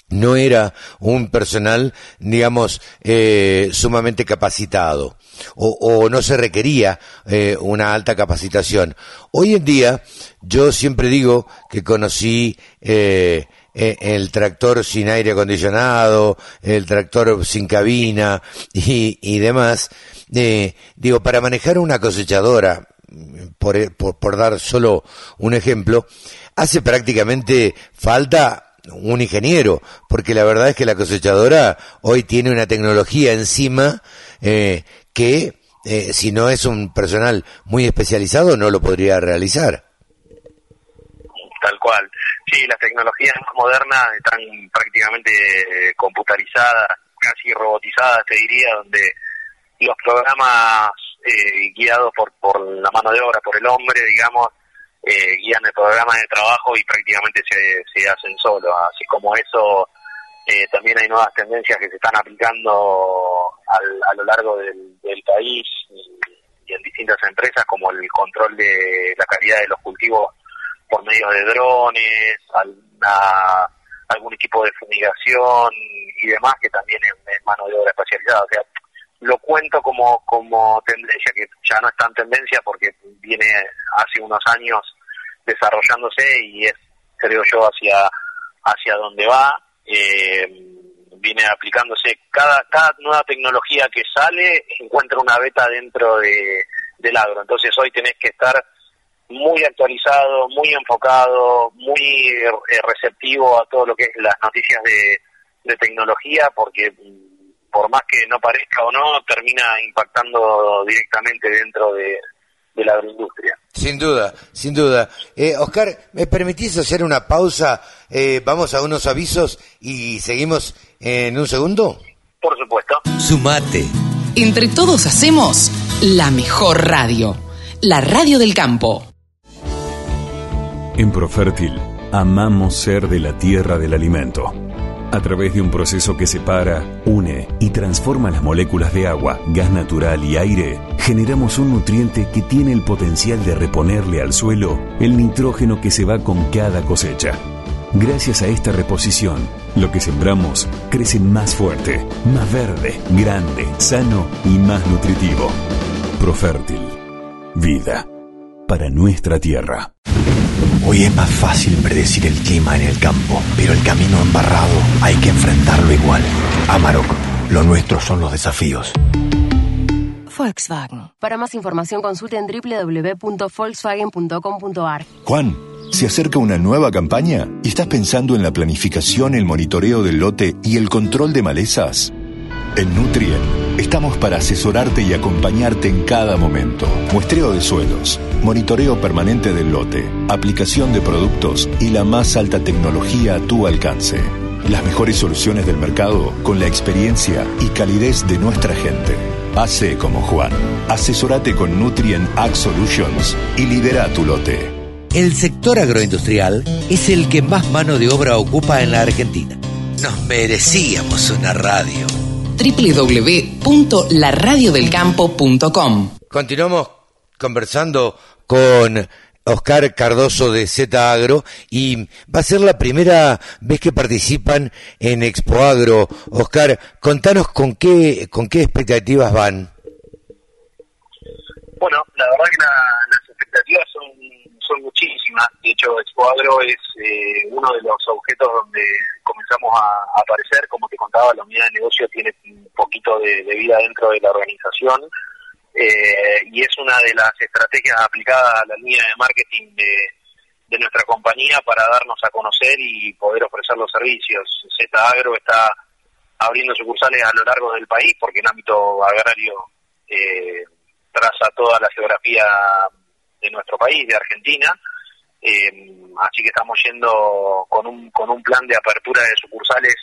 no era un personal, digamos, eh, sumamente capacitado o, no se requería eh, una alta capacitación. Hoy en día, yo siempre digo que conocí eh, el tractor sin aire acondicionado, el tractor sin cabina y, demás. Digo, para manejar una cosechadora, por, por dar solo un ejemplo, hace prácticamente falta un ingeniero, porque la verdad es que la cosechadora hoy tiene una tecnología encima eh, que eh, si no es un personal muy especializado no lo podría realizar. Tal cual. Sí, las tecnologías más modernas están prácticamente eh, computarizadas, casi robotizadas, te diría, donde los programas guiados por, por la mano de obra, por el hombre, digamos, eh, guían el programa de trabajo y prácticamente se, se hacen solos. Así como eso, eh, también hay nuevas tendencias que se están aplicando a lo largo del, país y, en distintas empresas, como el control de la calidad de los cultivos por medio de drones, algún equipo de fumigación y demás, que también es, mano de obra especializada. O sea, lo cuento como, como tendencia, que ya no es tan tendencia porque viene hace unos años desarrollándose y es, creo yo, hacia, hacia donde va. Eh, viene aplicándose cada, cada nueva tecnología que sale encuentra una beta dentro de, del agro. Entonces hoy tenés que estar muy actualizado, muy enfocado, muy eh, receptivo a todo lo que es las noticias de, de tecnología, porque por más que no parezca o no, termina impactando directamente dentro de, la agroindustria. Sin duda, sin duda. Eh, Oscar, ¿me permitís hacer una pausa? Eh, vamos a unos avisos y seguimos en un segundo. Por supuesto. Sumate. Entre todos hacemos la mejor radio, la radio del campo. En Profértil, amamos ser de la tierra del alimento a través de un proceso que separa, une y transforma las moléculas de agua, gas natural y aire, generamos un nutriente que tiene el potencial de reponerle al suelo el nitrógeno que se va con cada cosecha. Gracias a esta reposición, lo que sembramos crece más fuerte, más verde, grande, sano y más nutritivo. Profértil. Vida para nuestra tierra. Hoy es más fácil predecir el clima en el campo, pero el camino embarrado hay que enfrentarlo igual. Amarok, lo nuestro son los desafíos. Volkswagen. Para más información consulte en www.volkswagen.com.ar. Juan, se acerca una nueva campaña y estás pensando en la planificación, el monitoreo del lote y el control de malezas. En Nutrien estamos para asesorarte y acompañarte en cada momento. Muestreo de suelos, monitoreo permanente del lote, aplicación de productos y la más alta tecnología a tu alcance. Las mejores soluciones del mercado con la experiencia y calidez de nuestra gente. Hace como Juan. Asesorate con Nutrien Ag Solutions y lidera tu lote. El sector agroindustrial es el que más mano de obra ocupa en la Argentina Nos merecíamos una radio. www.laradiodelcampo.com Continuamos conversando con Oscar Cardoso de Z Agro y va a ser la primera vez que participan en Expo Agro. Oscar, contanos con qué, con qué expectativas van. Bueno, la verdad que las expectativas son, son muchísimas. De hecho, Expo Agro es eh, uno de los objetos donde comenzamos a, aparecer. Como te contaba, la unidad de negocio tiene un poquito de vida dentro de la organización eh, y es una de las estrategias aplicadas a la línea de marketing de, nuestra compañía para darnos a conocer y poder ofrecer los servicios. Z Agro está abriendo sucursales a lo largo del país porque el ámbito agrario eh, traza toda la geografía de nuestro país, de Argentina. Eh, así que estamos yendo con un, con un plan de apertura de sucursales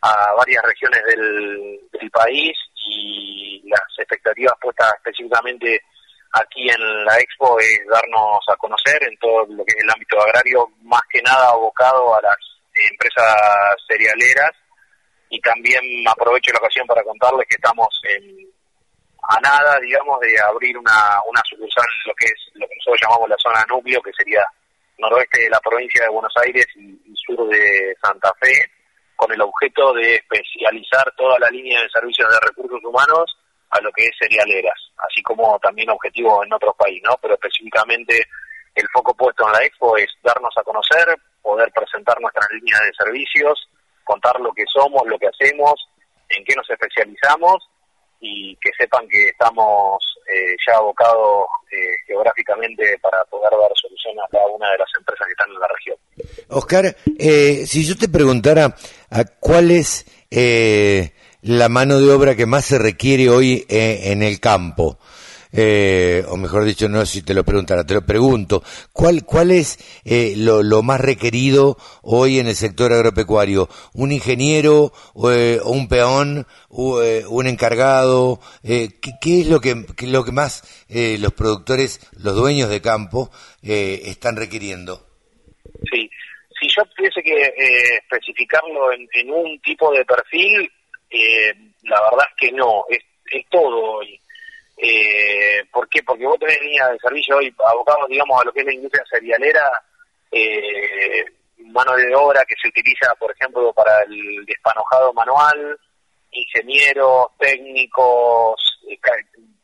a varias regiones del, del país y las expectativas puestas específicamente aquí en la Expo es darnos a conocer en todo lo que es el ámbito agrario, más que nada abocado a las empresas cerealeras y también aprovecho la ocasión para contarles que estamos en, a nada, digamos, de abrir una, una sucursal lo que es lo que nosotros llamamos la zona núcleo, que sería noroeste de la provincia de Buenos Aires y sur de Santa Fe, con el objeto de especializar toda la línea de servicios de recursos humanos a lo que es cerealeras, así como también objetivos en otros países, ¿no? Pero específicamente el foco puesto en la expo es darnos a conocer, poder presentar nuestras líneas de servicios, contar lo que somos, lo que hacemos, en qué nos especializamos y que sepan que estamos eh, ya abocados eh, geográficamente para poder dar solución a cada una de las empresas que están en la región. Oscar, eh, si yo te preguntara a cuál es la mano de obra que más se requiere hoy en el campo, eh, o mejor dicho, no si te lo preguntara, te lo pregunto, ¿cuál, cuál es eh, lo, lo, más requerido hoy en el sector agropecuario? ¿Un ingeniero o eh, un peón, o, un encargado? ¿qué, ¿qué, es lo que, lo que más los productores, los dueños de campo, están requiriendo? Sí, si yo tuviese que especificarlo en, en, un tipo de perfil, la verdad es que no, es, es todo hoy eh, ¿Por qué? Porque vos tenés líneas de servicio hoy abocados, digamos, a lo que es la industria cerealera, eh, mano de obra que se utiliza, por ejemplo, para el despanojado manual, ingenieros, técnicos, eh,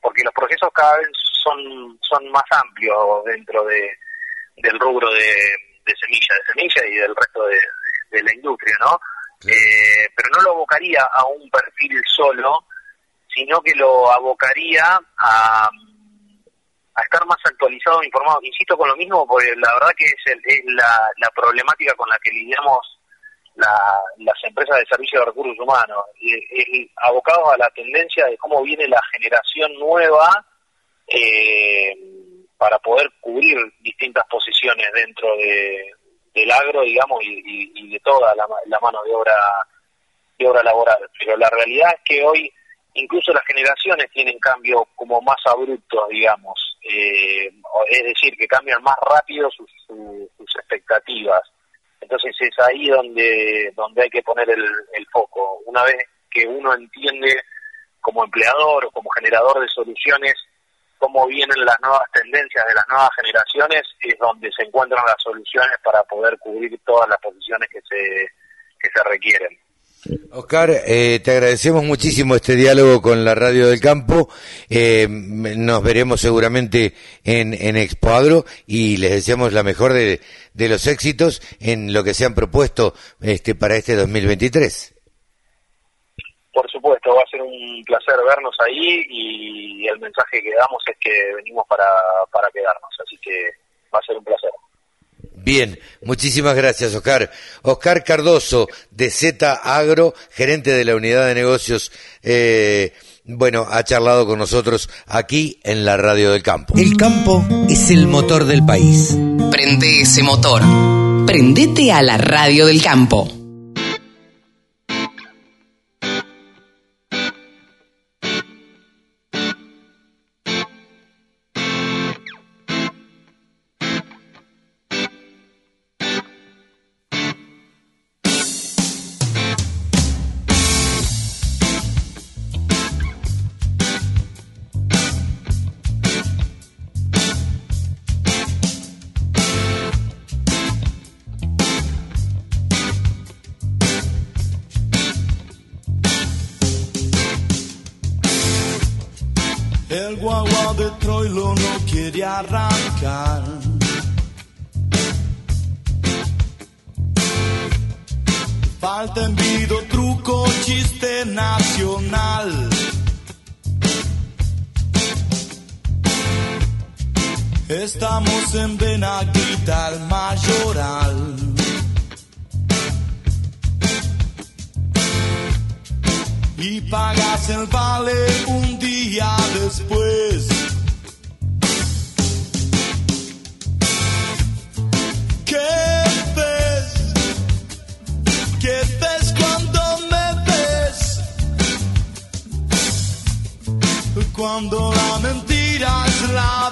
porque los procesos cada vez son, son más amplios dentro de, del rubro de, de semilla, de semilla y del resto de, de, la industria, ¿no? Eh, pero no lo abocaría a un perfil solo, sino que lo abocaría a, estar más actualizado e informado. Insisto con lo mismo, porque la verdad que es, es la, la, problemática con la que lidiamos la, las empresas de servicio de recursos humanos, y, abocados a la tendencia de cómo viene la generación nueva eh, para poder cubrir distintas posiciones dentro de, del agro, digamos, y, y, de toda la, la mano de obra de obra laboral. Pero la realidad es que hoy incluso las generaciones tienen cambios como más abruptos, digamos, eh, es decir, que cambian más rápido sus, expectativas. Entonces es ahí donde, donde hay que poner el, el foco. Una vez que uno entiende como empleador o como generador de soluciones cómo vienen las nuevas tendencias de las nuevas generaciones, es donde se encuentran las soluciones para poder cubrir todas las posiciones que se, que se requieren. Oscar, eh, te agradecemos muchísimo este diálogo con la Radio del Campo. Eh, nos veremos seguramente en, en Expo y les deseamos la mejor de, los éxitos en lo que se han propuesto este, para este 2023. Por supuesto, va a ser un placer vernos ahí y el mensaje que damos es que venimos para quedarnos, así que va a ser un placer. Bien, muchísimas gracias, Oscar. Oscar Cardoso, de Z Agro, gerente de la unidad de negocios, eh, bueno, ha charlado con nosotros aquí en la Radio del Campo. El campo es el motor del país. Prende ese motor. Prendete a la Radio del Campo. Guagua de Troilo no quiere arrancar. Falta envido, truco, chiste nacional. Estamos en Benaguita, el mayoral. Y pagas el vale un día después. ¿Qué ves? ¿Qué ves cuando me ves? Cuando la mentira es la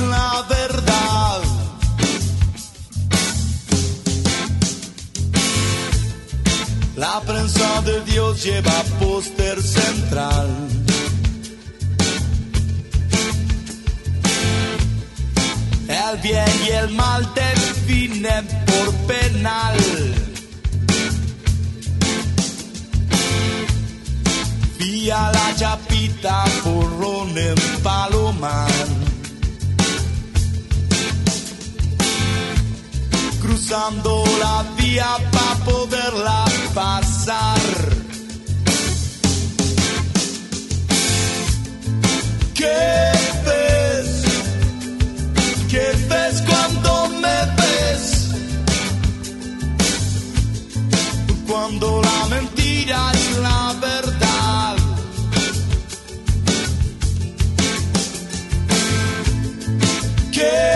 la verdad. La prensa de Dios lleva póster central. El bien y el mal definen por penal. Vía la chapita, porrón en Palomar. Cruzando la vía para poderla pasar. ¿Qué ves? ¿Qué ves cuando me ves? Cuando la mentira es la verdad. ¿Qué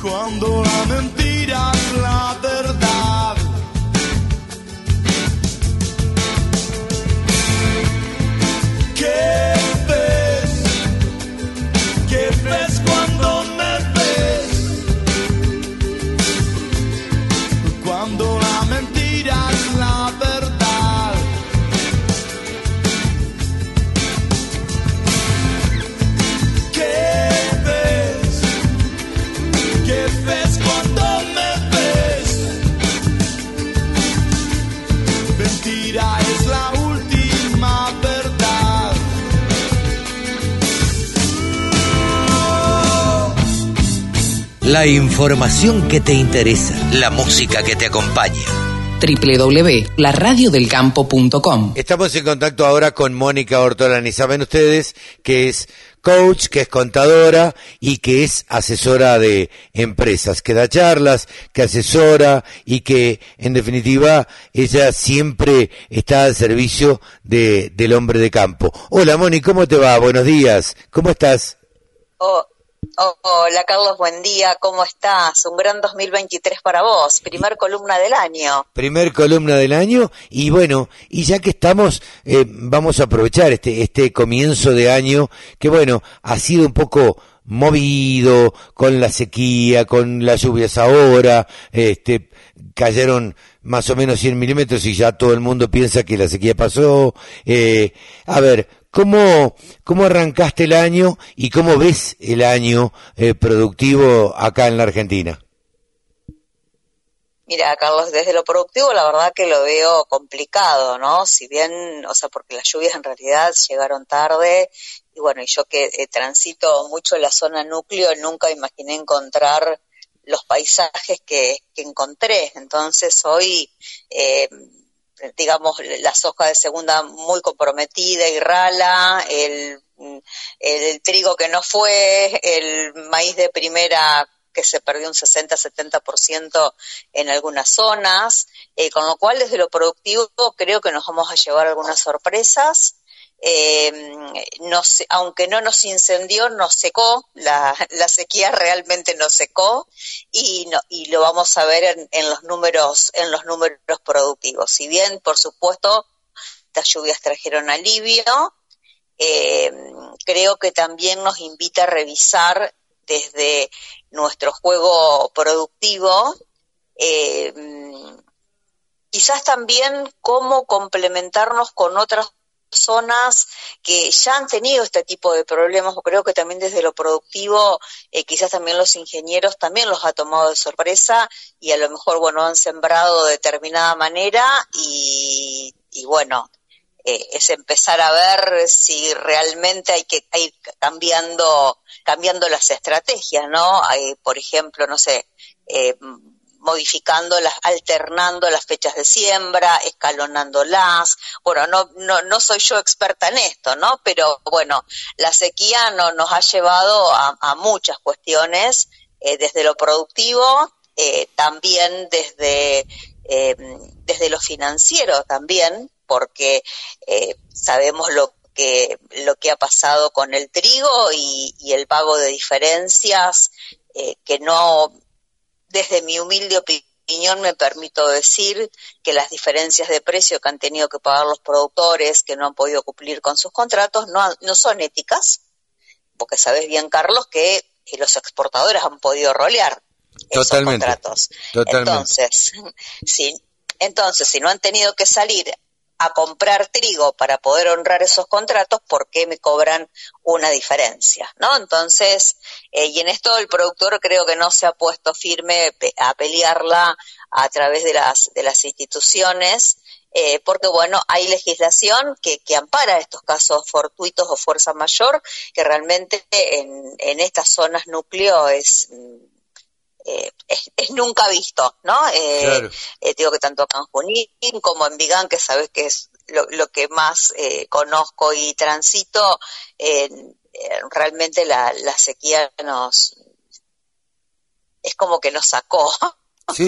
Cuando la mentira es la verdad. La información que te interesa, la música que te acompaña. www.laradiodelcampo.com Estamos en contacto ahora con Mónica Ortolani. Saben ustedes que es coach, que es contadora y que es asesora de empresas, que da charlas, que asesora y que en definitiva ella siempre está al servicio de, del hombre de campo. Hola Moni, ¿cómo te va? Buenos días, ¿cómo estás? Oh, hola Carlos, buen día, ¿cómo estás? Un gran 2023 para vos, primer columna del año. Primer columna del año y bueno, y ya que estamos, eh, vamos a aprovechar este, este comienzo de año que bueno, ha sido un poco movido con la sequía, con las lluvias ahora, este, cayeron más o menos 100 milímetros y ya todo el mundo piensa que la sequía pasó. Eh, a ver, ¿cómo, ¿cómo arrancaste el año y cómo ves el año eh, productivo acá en la Argentina? Mira, Carlos, desde lo productivo la verdad que lo veo complicado, ¿no? Si bien, o sea, porque las lluvias en realidad llegaron tarde y bueno, y yo que eh, transito mucho la zona núcleo, nunca imaginé encontrar los paisajes que, que encontré. Entonces hoy, eh, digamos, la soja de segunda muy comprometida y rala, el, el trigo que no fue, el maíz de primera que se perdió un 60-70% en algunas zonas, eh, con lo cual desde lo productivo creo que nos vamos a llevar algunas sorpresas eh, aunque no nos incendió, nos secó, la, la, sequía realmente nos secó y, no, y lo vamos a ver en, en, los números, en los números productivos. Si bien, por supuesto, las lluvias trajeron alivio, eh, creo que también nos invita a revisar desde nuestro juego productivo eh, quizás también cómo complementarnos con otras personas que ya han tenido este tipo de problemas, o creo que también desde lo productivo, eh, quizás también los ingenieros también los ha tomado de sorpresa y a lo mejor, bueno, han sembrado de determinada manera y, y bueno, eh, es empezar a ver si realmente hay que ir cambiando, cambiando las estrategias, ¿no? Hay, por ejemplo, no sé, eh, modificando las, alternando las fechas de siembra, escalonándolas. Bueno, no, no, no soy yo experta en esto, ¿no? Pero bueno, la sequía no, nos ha llevado a, muchas cuestiones, eh, desde lo productivo, eh, también desde, eh, desde lo financiero también, porque sabemos lo que, lo que ha pasado con el trigo y, y el pago de diferencias que no desde mi humilde opinión me permito decir que las diferencias de precio que han tenido que pagar los productores que no han podido cumplir con sus contratos no, no son éticas, porque sabes bien, Carlos, que los exportadores han podido rolear esos contratos. Totalmente. Entonces, si, entonces, si no han tenido que salir a comprar trigo para poder honrar esos contratos, ¿por qué me cobran una diferencia? ¿No? Entonces, eh, y en esto el productor creo que no se ha puesto firme a pelearla a través de las, de las instituciones, eh, porque bueno, hay legislación que, que ampara estos casos fortuitos o fuerza mayor, que realmente en, en estas zonas núcleo es eh, es, nunca visto, ¿no? Eh, eh, digo que tanto acá en Junín como en Vigán, que sabes que es lo, que más conozco y transito, realmente la, la sequía nos es como que nos sacó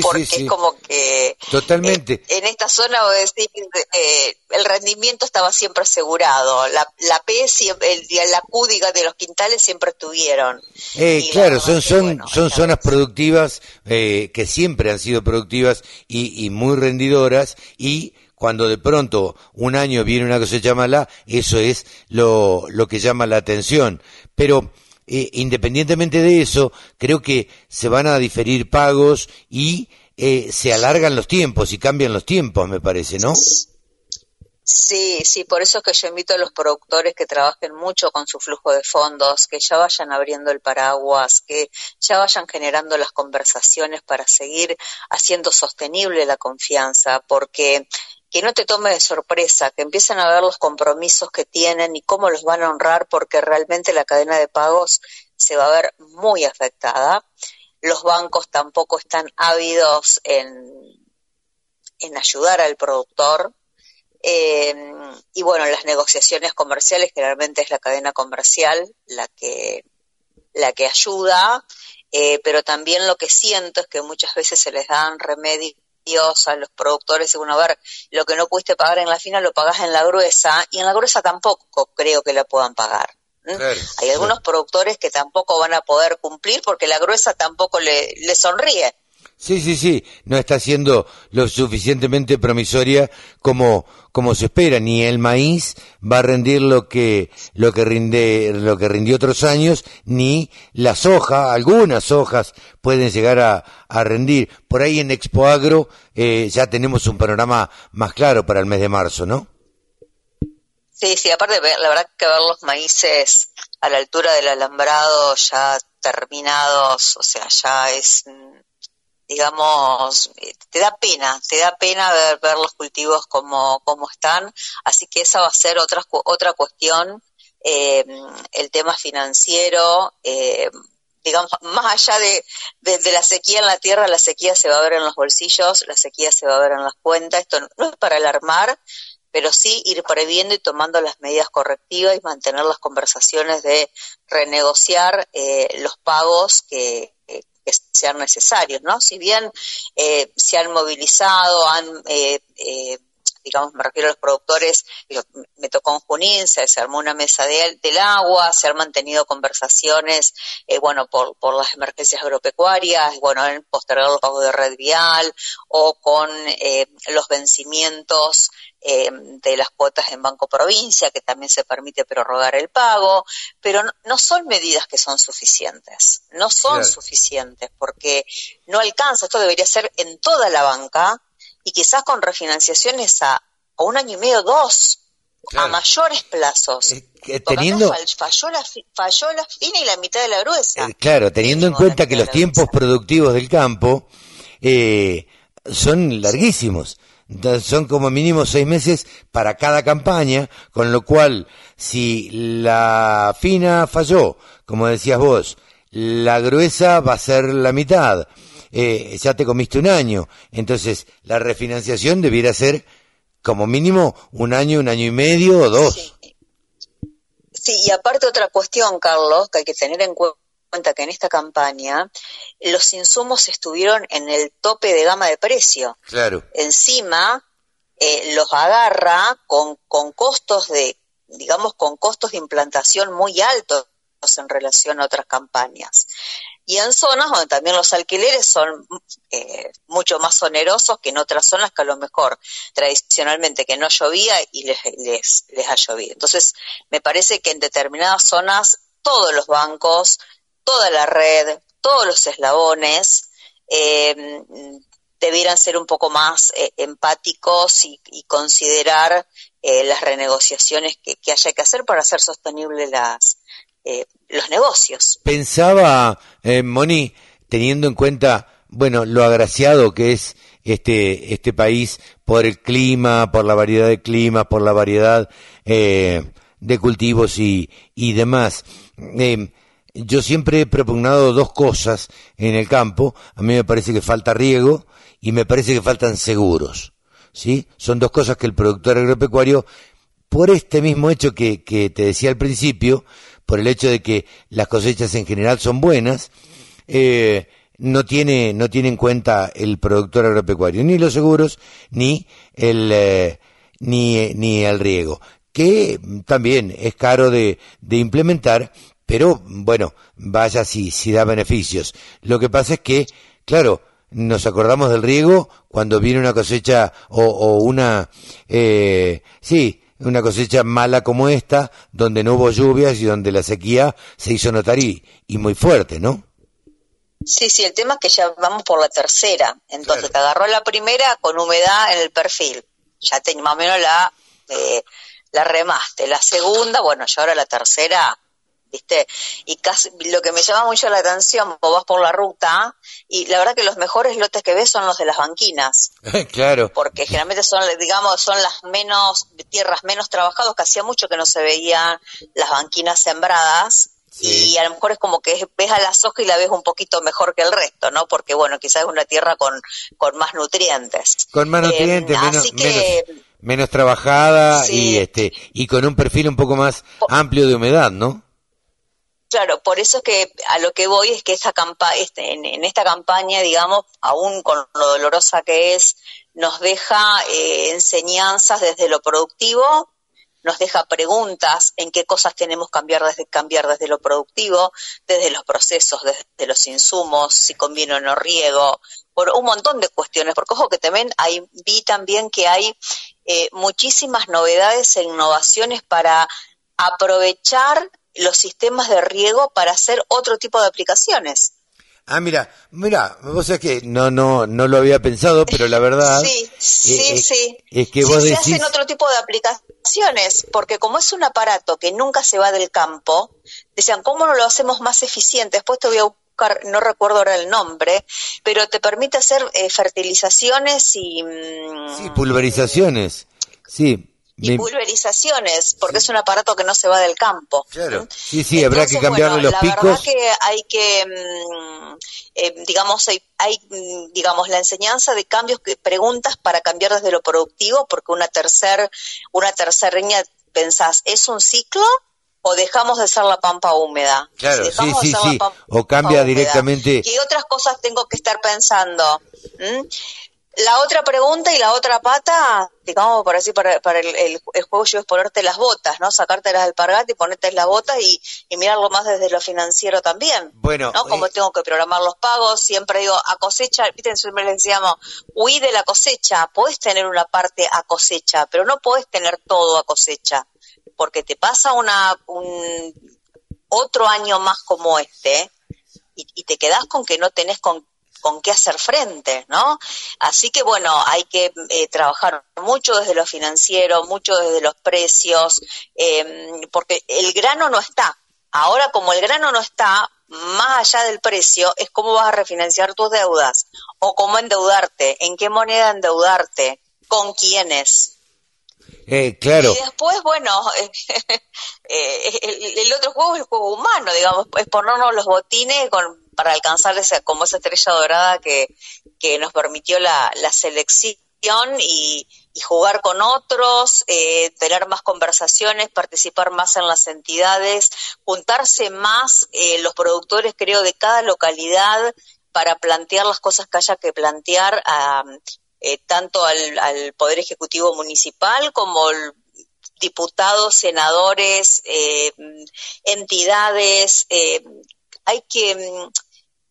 porque es como que totalmente. eh, en esta zona decir, eh, el rendimiento estaba siempre asegurado. La, la P el, la Q de los quintales siempre estuvieron. Eh, claro son son son zonas productivas eh, que siempre han sido productivas y, y muy rendidoras y cuando de pronto un año viene una cosecha mala, eso es lo, lo que llama la atención. Pero eh, independientemente de eso, creo que se van a diferir pagos y eh, se alargan los tiempos y cambian los tiempos, me parece, ¿no? Sí, sí, por eso es que yo invito a los productores que trabajen mucho con su flujo de fondos, que ya vayan abriendo el paraguas, que ya vayan generando las conversaciones para seguir haciendo sostenible la confianza, porque que no te tome de sorpresa, que empiecen a ver los compromisos que tienen y cómo los van a honrar, porque realmente la cadena de pagos se va a ver muy afectada. Los bancos tampoco están ávidos en, en ayudar al productor. Eh, y bueno, las negociaciones comerciales generalmente es la cadena comercial la que, la que ayuda, eh, pero también lo que siento es que muchas veces se les dan remedios a los productores y bueno, a ver, lo que no pudiste pagar en la fina lo pagas en la gruesa y en la gruesa tampoco creo que la puedan pagar. Hay algunos productores que tampoco van a poder cumplir porque la gruesa tampoco le, le sonríe. Sí, sí, sí, no está siendo lo suficientemente promisoria como, como se espera, ni el maíz va a rendir lo que, lo que rinde, lo que rindió otros años, ni la soja, algunas hojas pueden llegar a, a rendir. Por ahí en Expo Agro eh, ya tenemos un panorama más claro para el mes de marzo, ¿no? Sí, sí, aparte, la verdad que ver los maíces a la altura del alambrado ya terminados, o sea, ya es digamos, te da pena, te da pena ver, ver los cultivos como, como están, así que esa va a ser otra, otra cuestión, eh, el tema financiero, eh, digamos, más allá de, de, la sequía en la tierra, la sequía se va a ver en los bolsillos, la sequía se va a ver en las cuentas, esto no, es para alarmar, pero sí ir previendo y tomando las medidas correctivas y mantener las conversaciones de renegociar eh, los pagos que, que sean necesarios, ¿no? Si bien eh, se han movilizado, han, eh, eh, digamos, me refiero a los productores, me tocó en Junín, se, armó una mesa del agua, se han mantenido conversaciones, bueno, por, por las emergencias agropecuarias, bueno, en postergar los pagos de red vial o con los vencimientos eh, de las cuotas en Banco Provincia, que también se permite prorrogar el pago, pero no, son medidas que son suficientes, no son suficientes porque no alcanza, esto debería ser en toda la banca y quizás con refinanciaciones a, un año y medio, dos, a mayores plazos. teniendo falló, la, falló la fina y la mitad de la gruesa. Eh, claro, teniendo en cuenta que los tiempos productivos del campo eh, son larguísimos son como mínimo seis meses para cada campaña, con lo cual, si la fina falló, como decías vos, la gruesa va a ser la mitad. Eh, ya te comiste un año. Entonces, la refinanciación debiera ser como mínimo un año, un año y medio o dos. sí, y aparte otra cuestión, Carlos, que hay que tener en cuenta cuenta que en esta campaña los insumos estuvieron en el tope de gama de precio. Claro. Encima eh, los agarra con, con costos de, digamos, con costos de implantación muy altos en relación a otras campañas. Y en zonas donde también los alquileres son eh, mucho más onerosos que en otras zonas que a lo mejor tradicionalmente que no llovía y les, les, les ha llovido. Entonces, me parece que en determinadas zonas todos los bancos toda la red, todos los eslabones, eh, debieran ser un poco más eh, empáticos y, considerar eh, las renegociaciones que, haya que hacer para hacer sostenibles las, los negocios. Pensaba, Moni, teniendo en cuenta, bueno, lo agraciado que es este, este país por el clima, por la variedad de clima, por la variedad de cultivos y, y demás yo siempre he propugnado dos cosas en el campo. A mí me parece que falta riego y me parece que faltan seguros. ¿Sí? Son dos cosas que el productor agropecuario, por este mismo hecho que, que te decía al principio, por el hecho de que las cosechas en general son buenas, eh, no tiene, no tiene en cuenta el productor agropecuario, ni los seguros, ni el, eh, ni, ni el riego, que también es caro de, de implementar pero bueno, vaya si, si da beneficios. Lo que pasa es que, claro, nos acordamos del riego cuando viene una cosecha o, o una, eh, sí, una cosecha mala como esta, donde no hubo lluvias y donde la sequía se hizo notar y, muy fuerte, ¿no? Sí, sí, el tema es que ya vamos por la tercera. Entonces te agarró la primera con humedad en el perfil. Ya te, más o menos la, eh, la remaste. La segunda, bueno, ya ahora la tercera ¿viste? Y casi, lo que me llama mucho la atención, vos vas por la ruta y la verdad que los mejores lotes que ves son los de las banquinas. claro. Porque generalmente son, digamos, son las menos, tierras menos trabajadas, que hacía mucho que no se veían las banquinas sembradas. Y a lo mejor es como que ves a la soja y la ves un poquito mejor que el resto, ¿no? Porque bueno, quizás es una tierra con, con más nutrientes. Con más nutrientes, eh, menos, menos trabajada Sí. y este y con un perfil un poco más amplio de humedad, ¿no? Claro, por eso es que a lo que voy es que esta campa este, en, esta campaña, digamos, aún con lo dolorosa que es, nos deja eh, enseñanzas desde lo productivo, nos deja preguntas en qué cosas tenemos que cambiar desde, cambiar desde lo productivo, desde los procesos, desde los insumos, si conviene o no riego, por un montón de cuestiones, porque ojo que también hay, vi también que hay eh, muchísimas novedades e innovaciones para aprovechar los sistemas de riego para hacer otro tipo de aplicaciones. Ah, mira, mira, vos sabés que no no no lo había pensado, pero la verdad Sí, sí, eh, eh, sí. es que Sí, vos se hacen otro tipo de aplicaciones, porque como es un aparato que nunca se va del campo, decían, ¿cómo no lo hacemos más eficiente? Después te voy a buscar, no recuerdo ahora el nombre, pero te permite hacer eh, fertilizaciones y, mm, sí, pulverizaciones. Sí, y pulverizaciones, porque es un aparato que no se va del campo. claro. Sí, sí, habrá que cambiarle bueno, los la picos. verdad que hay que, mm, eh, digamos, hay, hay, mm, digamos, la enseñanza de cambios, que, preguntas para cambiar desde lo productivo, porque una tercer, una tercera línea pensás, ¿es un ciclo o dejamos de ser la pampa húmeda? Claro, Si sí, sí, la sí. pampa O cambia directamente. ¿Qué otras cosas tengo que estar pensando? ¿Mm? La otra pregunta y la otra pata, digamos, por así, para, para el, el- el juego yo es ponerte las botas, ¿no? Sacarte las alpargatas y ponerte las botas y, y mirarlo más desde lo financiero también. Bueno, ¿no? Como tengo que programar los pagos, siempre digo, a cosecha, viste, siempre le decíamos, huí de la cosecha, podés tener una parte a cosecha, pero no podés tener todo a cosecha, porque te pasa una, un, otro año más como este, y, y te quedás con que no tenés con, con qué hacer frente, ¿no? Así que bueno, hay que eh, trabajar mucho desde lo financiero, mucho desde los precios, eh, porque el grano no está. Ahora, como el grano no está, más allá del precio, es cómo vas a refinanciar tus deudas, o cómo endeudarte, en qué moneda endeudarte, con quiénes. Eh, claro. Y después, bueno, eh, el, el otro juego es el juego humano, digamos, es ponernos los botines con, para alcanzar esa, como esa estrella dorada que, que nos permitió la, la selección y, y jugar con otros, eh, tener más conversaciones, participar más en las entidades, juntarse más eh, los productores, creo, de cada localidad para plantear las cosas que haya que plantear a, eh, tanto al, al Poder Ejecutivo Municipal como diputados, senadores, entidades. hay que, mm,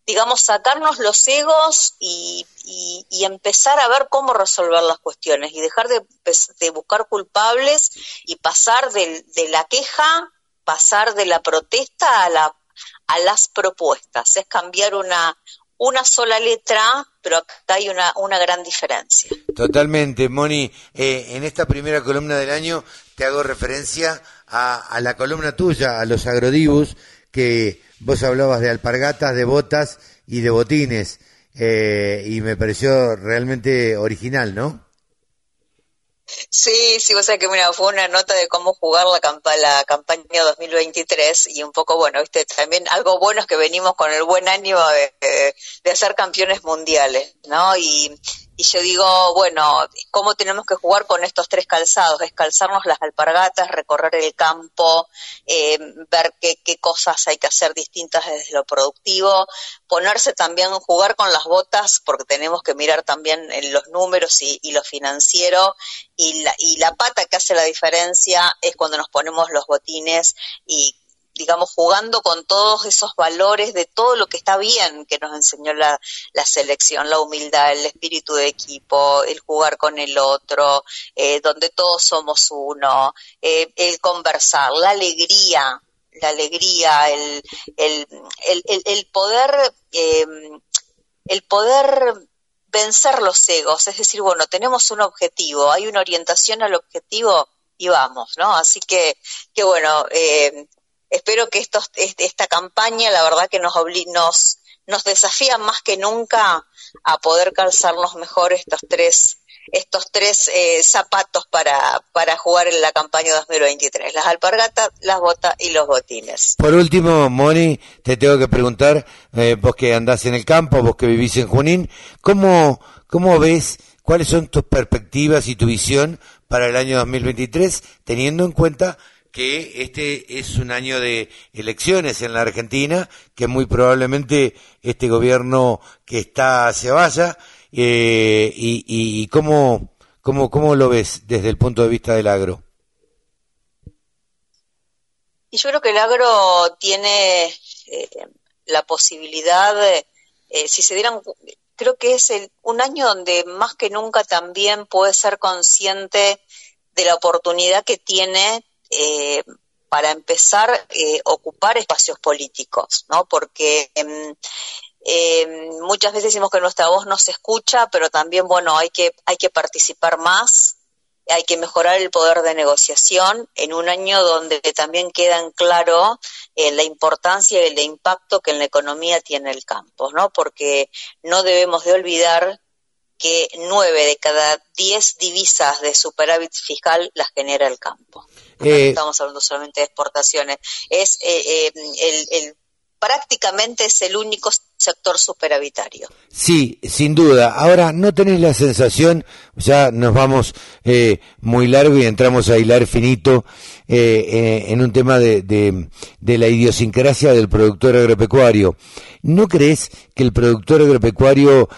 digamos, sacarnos los egos y, y- empezar a ver cómo resolver las cuestiones y dejar de, de buscar culpables y pasar del- de, la queja, pasar de la protesta a, la, a las propuestas. Es cambiar una, una sola letra, pero acá hay una, una gran diferencia. Totalmente, Moni. eh, en esta primera columna del año te hago referencia a, a la columna tuya, a los agrodibus, que vos hablabas de alpargatas, de botas y de botines, eh, y me pareció realmente original, ¿no? Sí, sí, o sea que mira, fue una nota de cómo jugar la, campa la campaña 2023 y un poco, bueno, viste, también algo bueno es que venimos con el buen ánimo de, de, de ser campeones mundiales, ¿no? Y, y yo digo, bueno, ¿cómo tenemos que jugar con estos tres calzados? Es calzarnos las alpargatas, recorrer el campo, eh, ver qué, cosas hay que hacer distintas desde lo productivo, ponerse también, jugar con las botas, porque tenemos que mirar también en los números y, y lo financiero, y la, y la pata que hace la diferencia es cuando nos ponemos los botines y digamos, jugando con todos esos valores de todo lo que está bien que nos enseñó la, selección, la humildad, el espíritu de equipo, el jugar con el otro, eh, donde todos somos uno, eh, el conversar, la alegría, la alegría, el, el, el, poder, eh, el poder vencer los egos, es decir, bueno, tenemos un objetivo, hay una orientación al objetivo y vamos, ¿no? Así que, que bueno, eh, espero que estos, este, esta campaña, la verdad que nos, nos, nos desafía más que nunca a poder calzarnos mejor estos tres estos tres eh, zapatos para, jugar en la campaña 2023, las alpargatas, las botas y los botines. Por último, Moni, te tengo que preguntar, eh, vos que andás en el campo, vos que vivís en Junín, ¿cómo, cómo ves, cuáles son tus perspectivas y tu visión para el año 2023, teniendo en cuenta que este es un año de elecciones en la Argentina, que muy probablemente este gobierno que está se vaya, eh, y, y, cómo, cómo, cómo lo ves desde el punto de vista del agro. Y yo creo que el agro tiene eh, la posibilidad, eh, si se dieran, creo que es el, un año donde más que nunca también puede ser consciente de la oportunidad que tiene eh, para empezar eh, ocupar espacios políticos, ¿no? Porque em, em, muchas veces decimos que nuestra voz no se escucha, pero también, bueno, hay que, hay que participar más, hay que mejorar el poder de negociación en un año donde también queda en claro eh, la importancia y el impacto que en la economía tiene el campo, ¿no? Porque no debemos de olvidar que nueve de cada diez divisas de superávit fiscal las genera el campo. Eh, estamos hablando solamente de exportaciones. Es eh, eh, el, prácticamente es el único sector superavitario. Sí, sin duda. Ahora, ¿no tenés la sensación, ya nos vamos muy largo y entramos a hilar finito en un tema de, de, la idiosincrasia del productor agropecuario? ¿No crees que el productor agropecuario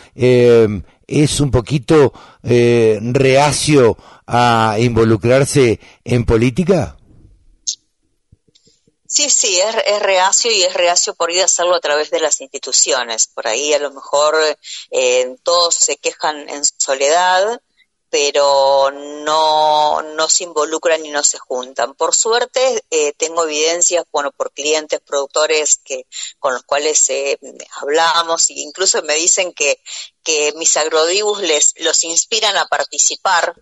es un poquito reacio a involucrarse en política? Sí, sí, es, reacio y es reacio por ir a hacerlo a través de las instituciones. Por ahí a lo mejor eh, todos se quejan en soledad, pero no, no se involucran y no se juntan. Por suerte eh, tengo evidencias, bueno, por clientes, productores que con los cuales eh, hablamos e incluso me dicen que, que mis agrodibus les los inspiran a participar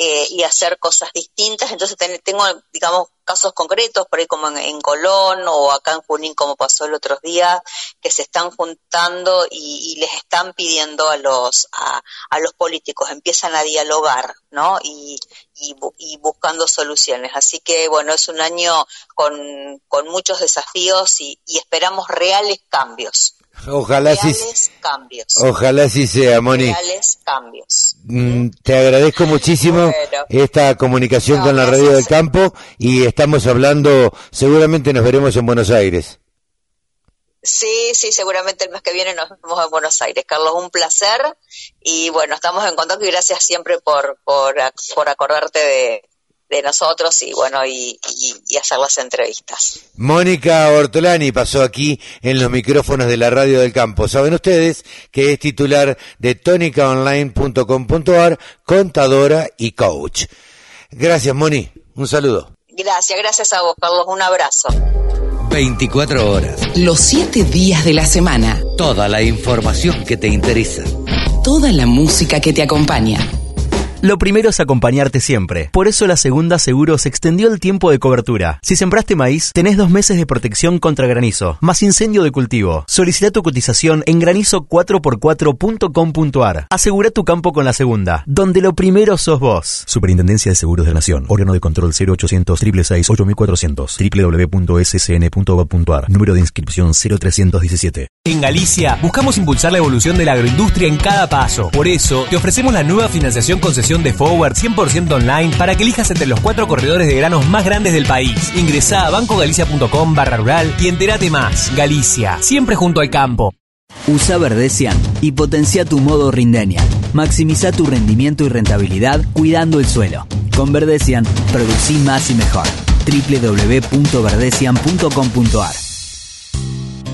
eh, y hacer cosas distintas. Entonces tengo, digamos, casos concretos, por ahí como en, Colón o acá en Junín, como pasó el otro día, que se están juntando y, les están pidiendo a los, a, a, los políticos, empiezan a dialogar, ¿no? Y, y, y, buscando soluciones. Así que, bueno, es un año con, con muchos desafíos y, y esperamos reales cambios. Ojalá sí, cambios. Ojalá sí sea, Moni. cambios. Mm, te agradezco muchísimo esta comunicación con la radio del campo y estamos hablando, seguramente nos veremos en Buenos Aires. Sí, sí, seguramente el mes que viene nos vemos en Buenos Aires. Carlos, un placer y bueno, estamos en contacto y gracias siempre por, por, por acordarte de, de nosotros y bueno, y, hacer las entrevistas. Mónica Ortolani pasó aquí en los micrófonos de la radio del campo. Saben ustedes que es titular de tonicaonline.com.ar, contadora y coach. Gracias, Moni. Un saludo. Gracias, gracias a vos, Carlos. Un abrazo. 24 horas. Los 7 días de la semana. Toda la información que te interesa. Toda la música que te acompaña. Lo primero es acompañarte siempre. Por eso la segunda seguro se extendió el tiempo de cobertura. Si sembraste maíz, tenés dos meses de protección contra granizo, más incendio de cultivo. Solicita tu cotización en granizo4x4.com.ar. Asegura tu campo con la segunda, donde lo primero sos vos. Superintendencia de Seguros de la Nación. Órgano de control 0800 666 8400 www.ssn.gov.ar. Número de inscripción 0317. En Galicia buscamos impulsar la evolución de la agroindustria en cada paso. Por eso te ofrecemos la nueva financiación de Forward 100% online para que elijas entre los cuatro corredores de granos más grandes del país. Ingresa a bancogalicia.com barra rural y entérate más. Galicia, siempre junto al campo. Usa Verdecian y potencia tu modo Rindenia. Maximiza tu rendimiento y rentabilidad cuidando el suelo. Con Verdecian, producí más y mejor. www.verdecian.com.ar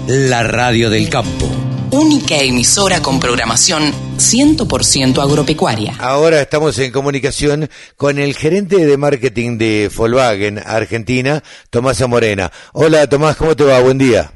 La radio del campo única emisora con programación 100% agropecuaria. Ahora estamos en comunicación con el gerente de marketing de Volkswagen Argentina, Tomás Morena. Hola Tomás, ¿cómo te va? Buen día.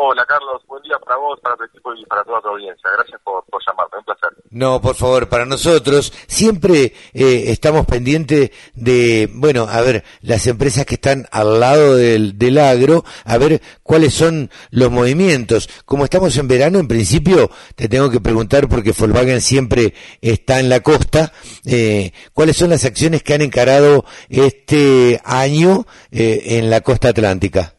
Hola Carlos, buen día para vos, para tu equipo y para toda tu audiencia. Gracias por, llamarme, un placer. No, por favor, para nosotros siempre eh, estamos pendientes de, bueno, a ver, las empresas que están al lado del, del agro, a ver cuáles son los movimientos. Como estamos en verano, en principio te tengo que preguntar, porque Volkswagen siempre está en la costa, eh, cuáles son las acciones que han encarado este año eh, en la costa atlántica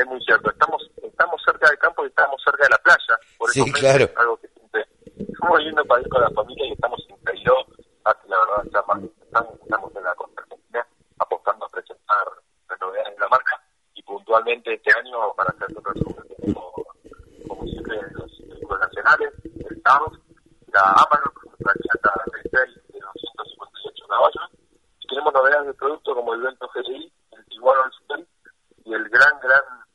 es muy cierto. Estamos estamos cerca del campo y estamos cerca de la playa. Por eso es algo que siempre estamos yendo para ir con la familia y estamos en Cairo, la verdad ya más, estamos en la costa apostando a presentar las novedades de la marca. Y puntualmente este año para hacer un resumen como, como siempre los títulos nacionales, el TARF, la Amarok, la chata Retail de 258 caballos. Y tenemos novedades de producto como el Vento GDI, el Tiguan All y el gran, gran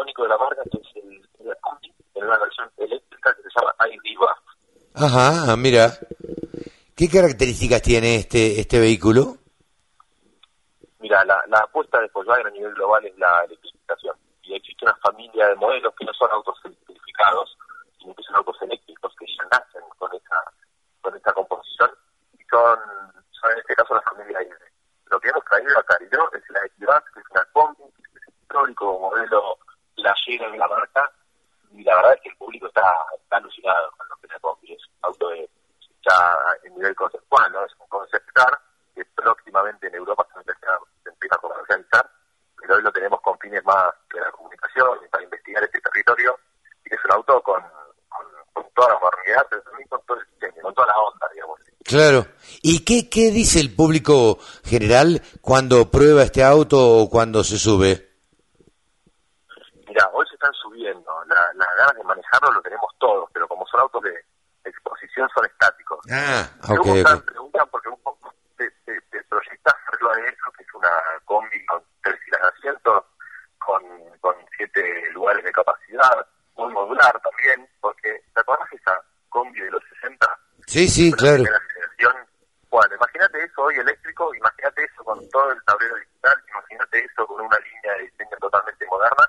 icónico de la marca que es el, el en una versión eléctrica que se llama iDiva. Ajá, mira. ¿Qué características tiene este este vehículo? Mira, la, la apuesta de Volkswagen a nivel global es la electrificación. Y existe una familia de modelos que no son autos electrificados, sino que son autos eléctricos que ya nacen con esa, con esta composición y son, son en este caso la familia I. Lo que hemos traído a Cariló es la Equivac, que es una combi, que es histórico modelo playero de la marca, y la verdad es que el público está, alucinado con lo que la combi. Es un auto de, ya en nivel conceptual, ¿no? Es un concept car que próximamente en Europa se empieza, se empieza a comercializar, pero hoy lo tenemos con fines más de la comunicación para investigar este territorio, y es un auto con, con, con toda la modernidad, pero también con todo el diseño, con toda la onda, digamos. Claro. ¿Y qué, qué dice el público general cuando prueba este auto o cuando se sube? Mira, hoy se están subiendo, la- las ganas de manejarlo lo tenemos todos, pero como son autos de exposición son estáticos. Ah, ok, preguntan porque un poco te, te, te proyectás arriba de eso, que es una combi con tres filas de asientos, con, con siete lugares de capacidad, muy modular también, porque ¿te de esa combi de los 60? Sí, sí, claro. Bueno, imagínate eso hoy eléctrico, imagínate eso con todo el tablero digital, imagínate eso con una línea de diseño totalmente moderna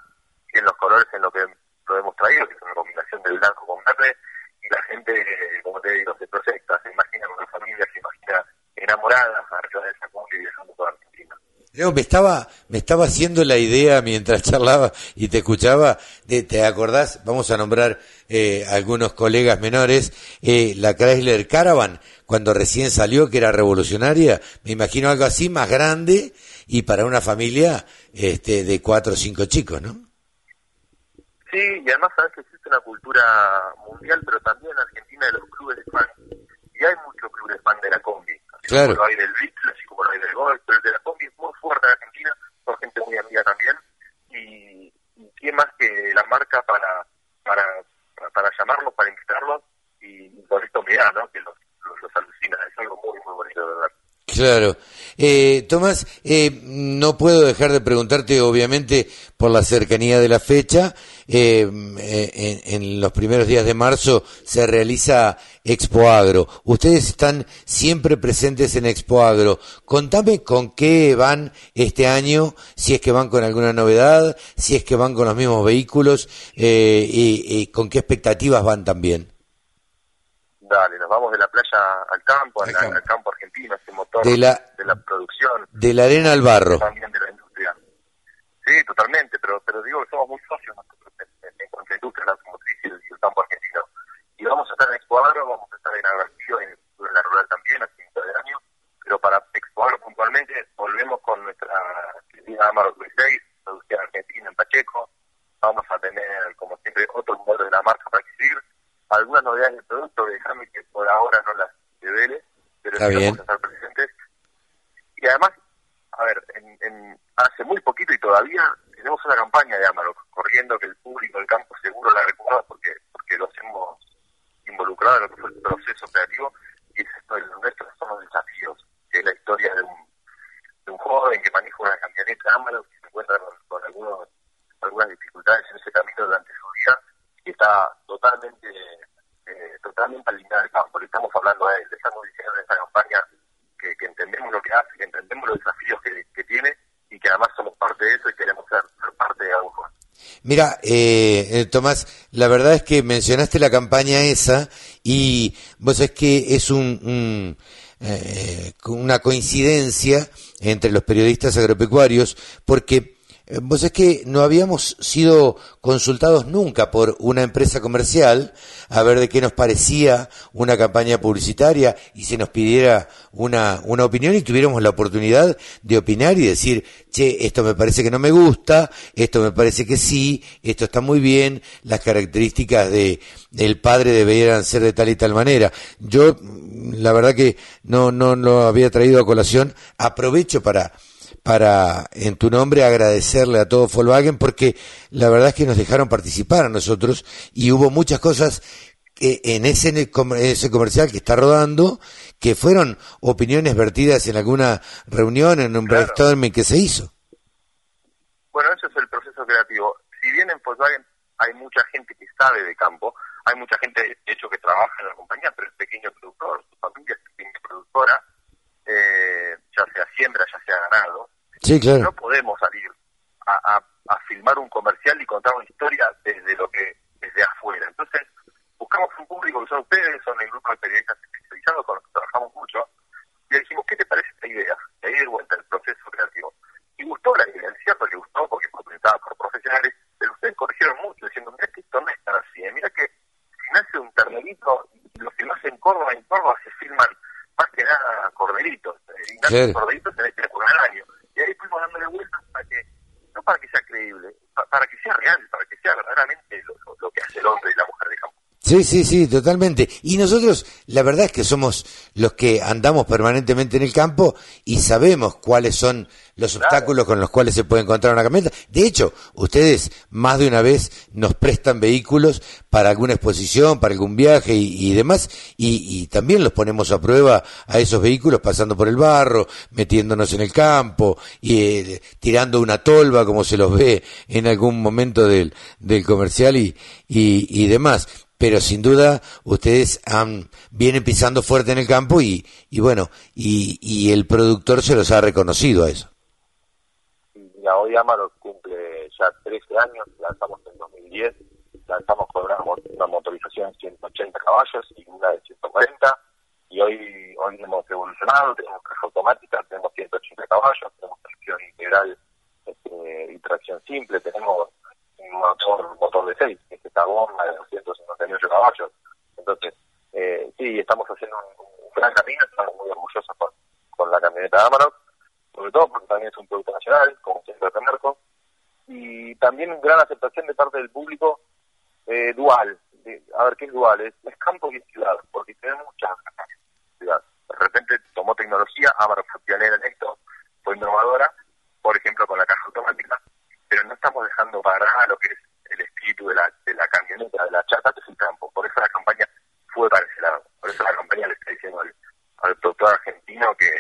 y en los colores en lo que lo hemos traído, que es una combinación de blanco con verde, y la gente, como te digo, se proyecta, se imagina una familia, se imagina enamorada arriba de esa combi viajando por Argentina. No, me estaba, me estaba haciendo la idea mientras charlaba y te escuchaba, de, ¿te acordás? Vamos a nombrar eh, algunos colegas menores, eh, la Chrysler Caravan, cuando recién salió, que era revolucionaria, me imagino algo así, más grande y para una familia este, de cuatro o cinco chicos, ¿no? Sí, y además sabes que existe una cultura mundial, pero también en Argentina de los clubes de fan. Y hay muchos clubes de fan de la combi. Así Claro. como lo hay del Beatle, así como lo hay del Golf, pero el de la combi es muy fuerte en Argentina, son gente muy amiga también. Y, y qué más que la marca para, para, para, llamarlos, para invitarlos, y con esto mirá, ¿no? Que los, los, los alucina. Es algo muy, muy bonito, de verdad. Claro. Eh, Tomás, eh, no puedo dejar de preguntarte, obviamente, por la cercanía de la fecha. eh, eh, en, los primeros días de marzo se realiza Expo Agro. Ustedes están siempre presentes en Expo Agro. Contame con qué van este año, si es que van con alguna novedad, si es que van con los mismos vehículos eh, y con qué expectativas van también. Dale, nos vamos de la playa al campo, al, al campo argentino, ese motor De la- de la producción. De la arena al barro. también de la industria. Sí, totalmente, pero pero digo que somos muy socios nosotros en, cuanto a industria, la automotriz y el, campo argentino. Y vamos a estar en Expo Agro, vamos a estar en Agroactivo, en, en la rural también, a mitad del año, pero para Expo Agro puntualmente volvemos con nuestra querida Amarok V6, producida en Argentina, en Pacheco. Vamos a tener, como siempre, otros modelos de la marca para exhibir. Algunas novedades del producto, déjame que por ahora no las revele, pero Está sí bien. vamos a estar presentes. Y además, a ver, en, en- hace muy poquito y todavía tenemos una campaña de Amarok corriendo que el público del campo seguro la recuerda porque porque los hemos involucrado en lo que fue el proceso creativo y es esto de nuestros son los desafíos, que es la historia de un, de un joven que maneja una camioneta Amarok que se encuentra con, con algunos, algunas dificultades en ese camino durante y está totalmente eh, totalmente alineado al campo. Le estamos hablando a él, le estamos diciendo en esta campaña que, que entendemos lo que hace, que entendemos los desafíos que, que tiene y que además somos parte de eso y queremos ser, ser parte de algo más. Mira, eh, eh, Tomás, la verdad es que mencionaste la campaña esa y vos es que es un, un, eh, una coincidencia entre los periodistas agropecuarios porque vos es que no habíamos sido consultados nunca por una empresa comercial a ver de qué nos parecía una campaña publicitaria y se nos pidiera una, una opinión y tuviéramos la oportunidad de opinar y decir, che, esto me parece que no me gusta, esto me parece que sí, esto está muy bien, las características de del padre deberían ser de tal y tal manera. Yo, mm, la verdad que no, no lo había traído a colación, aprovecho para para en tu nombre agradecerle a todo Volkswagen porque la verdad es que nos dejaron participar a nosotros y hubo muchas cosas en ese, en ese comercial que está rodando, que fueron opiniones vertidas en alguna reunión, en un brainstorming que se hizo. Bueno, ese es el proceso creativo. Si bien en Volkswagen hay mucha gente que sabe de campo, hay mucha gente, de hecho, que trabaja en la compañía, pero es pequeño productor, su familia es pequeña productora, eh, ya sea siembra, ya sea ganado. Sí, claro. No podemos salir a, a- a filmar un comercial y contar una historia desde lo que desde afuera. Entonces, buscamos un público que son ustedes, son el grupo de periodistas especializados con los que trabajamos mucho, y le dijimos, ¿qué te parece esta idea? Y ahí de vuelta el proceso creativo. Y gustó la idea, es cierto que gustó porque fue presentada por profesionales, pero ustedes corrigieron mucho diciendo, mira que esto no es tan así, ¿eh? mira que si nace un ternerito, y los que nacen en Córdoba, en Córdoba se filman más que nada corderitos, eh, y nacen Claro. corderitos en este por al año. Y ahí fuimos dándole vueltas para que, no para que sea creíble, pa- para que sea real, para que sea verdaderamente lo, lo- lo que hace el hombre y la mujer de campo. Sí, sí, sí, totalmente. Y nosotros, la verdad es que somos los que andamos permanentemente en el campo y sabemos cuáles son los obstáculos con los cuales se puede encontrar una camioneta. De hecho, ustedes más de una vez nos prestan vehículos para alguna exposición, para algún viaje y, y demás, y, y también los ponemos a prueba a esos vehículos pasando por el barro, metiéndonos en el campo y eh, tirando una tolva como se los ve en algún momento del, del comercial y, y, y demás pero sin duda ustedes han, vienen pisando fuerte en el campo y, y bueno, y, y el productor se los ha reconocido a eso. Mira, hoy Amaro cumple ya 13 años, lanzamos en 2010, lanzamos con una, mo- una motorización de 180 caballos y una de 140, y hoy, hoy hemos evolucionado, tenemos caja automática, tenemos 180 caballos, tenemos tracción integral este, y tracción simple, tenemos motor, motor de 6, que es esta bomba de 258 caballos. Entonces, eh, sí, estamos haciendo un, gran camino, estamos muy orgullosos con, con la camioneta Amarok, sobre todo porque también es un producto nacional, como siempre Merco, y también gran aceptación de parte del público eh, dual. De- a ver, ¿qué es dual? Es, es campo y ciudad, porque tiene muchas ventajas. Ciudad. De repente tomó tecnología, Amarok fue pionera en esto, fue innovadora, por ejemplo, con la caja automática, pero no estamos dejando para nada lo que es el espíritu de la, de la camioneta, de la chata, que es el campo. Por eso la campaña fue para ese lado. Por eso la campaña le está diciendo al, al productor argentino que,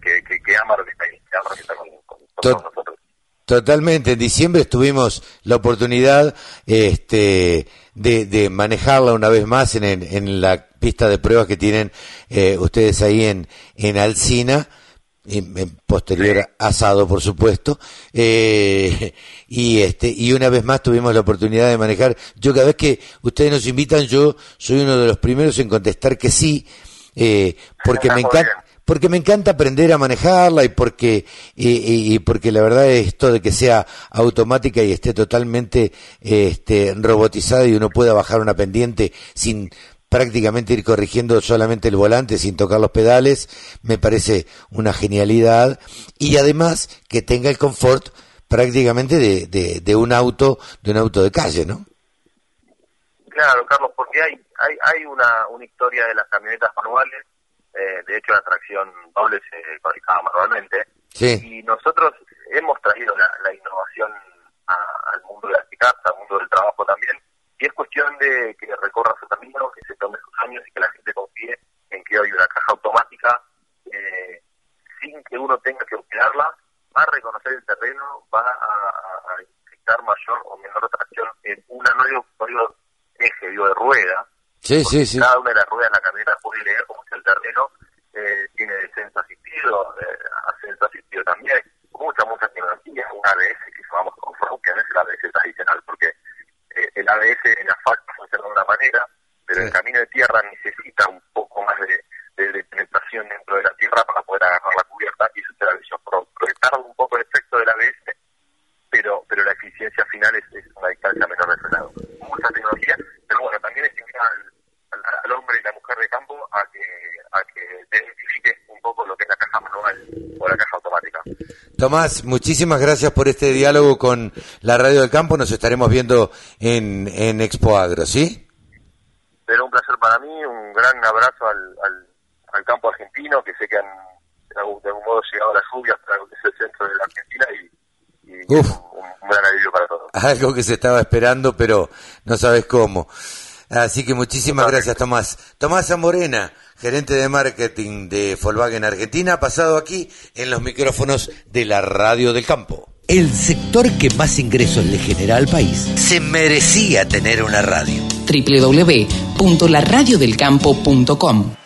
que, que, que Amarok está ahí, que Amarok está con, con- con To- todos nosotros. Totalmente, en diciembre tuvimos la oportunidad este, de, de manejarla una vez más en, en- en la pista de pruebas que tienen eh, ustedes ahí en, en Alcina, posterior asado por supuesto, eh, y este y una vez más tuvimos la oportunidad de manejar. Yo cada vez que ustedes nos invitan, yo soy uno de los primeros en contestar que sí, eh, porque me encanta porque me encanta aprender a manejarla y porque y, y- y porque la verdad es esto de que sea automática y esté totalmente este robotizada y uno pueda bajar una pendiente sin prácticamente ir corrigiendo solamente el volante sin tocar los pedales me parece una genialidad. Y además que tenga el confort prácticamente de, de, de un auto de un auto de calle no Claro, Carlos, porque hay hay, hay una, una historia de las camionetas manuales, eh, de hecho la tracción doble se fabricaba manualmente, sí. Y nosotros hemos traído la, la innovación a- al mundo de las pickups, al mundo del trabajo también, y es cuestión de que recorra su camino, que se tome sus años y que la gente confíe en que hoy una caja automática, eh, sin que uno tenga que operarla, va a reconocer el terreno, va a, a, inyectar mayor o menor tracción en una, no digo, no digo eje, digo de rueda, sí sí sí. cada una de las ruedas de la camioneta puede leer cómo está el terreno, eh, tiene descenso asistido, eh, ascenso asistido también, mucha, mucha tecnología, un ABS que llamamos off-road, que no es el ABS tradicional, porque ABS en asfalto funciona de una manera, pero el camino de tierra necesita un Tomás, muchísimas gracias por este diálogo con la Radio del Campo. Nos estaremos viendo en, Expo Agro, ¿sí? Pero un placer para mí, un gran abrazo al, al, al campo argentino, que sé que han de algún, modo llegado las lluvias hasta el centro de la Argentina y, un, gran alivio para todos. Algo que se estaba esperando, pero no sabes cómo. Así que muchísimas gracias, Tomás. Tomás Zamorena gerente de marketing de Volkswagen Argentina, ha pasado aquí en los micrófonos de la Radio del Campo. El sector que más ingresos le genera al país se merecía tener una radio. www.laradiodelcampo.com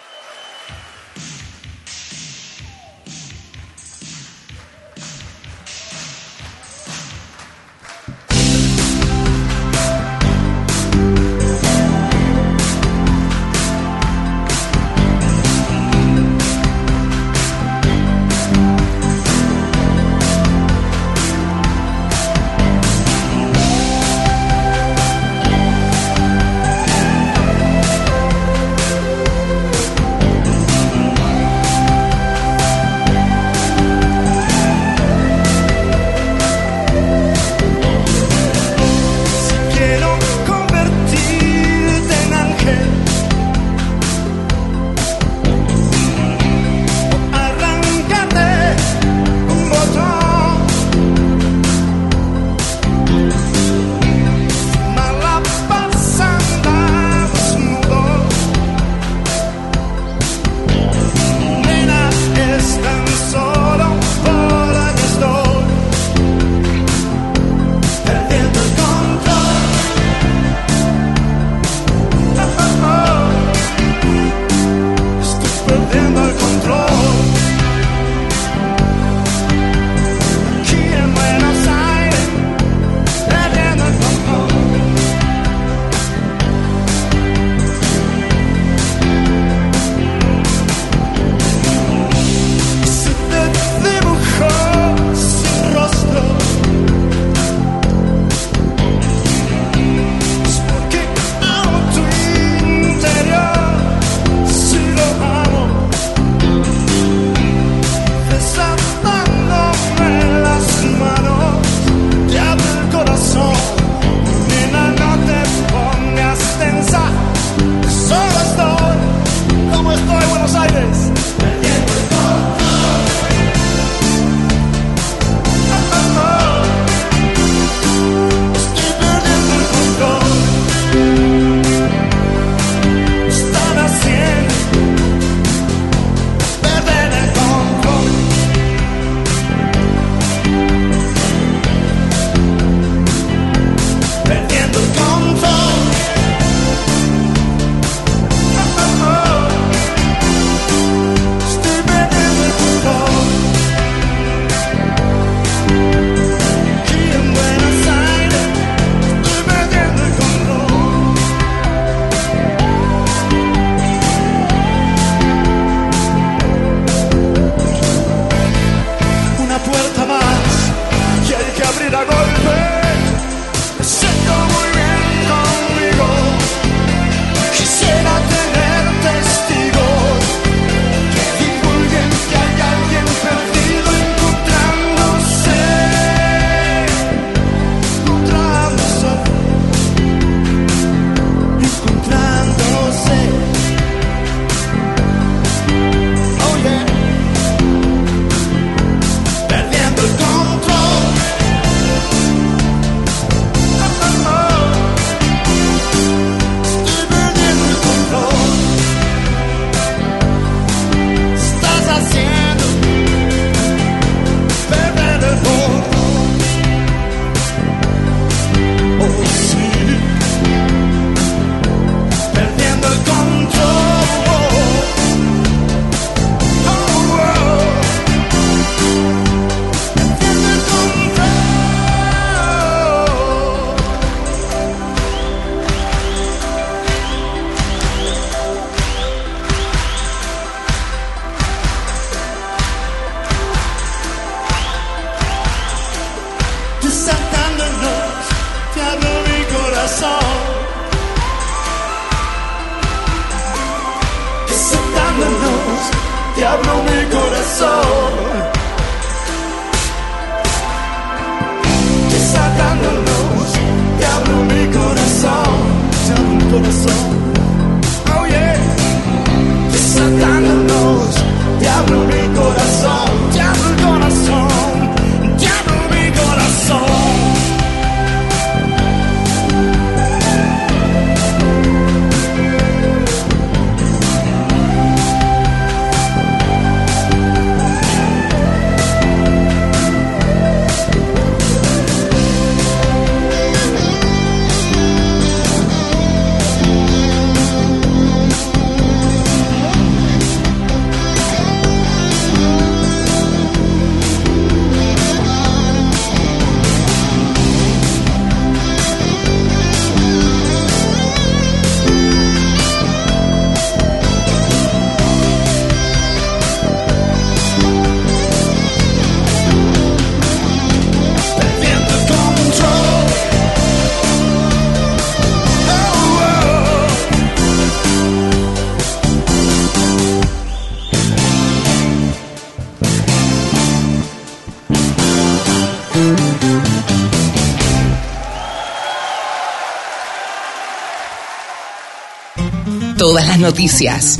Todas las noticias.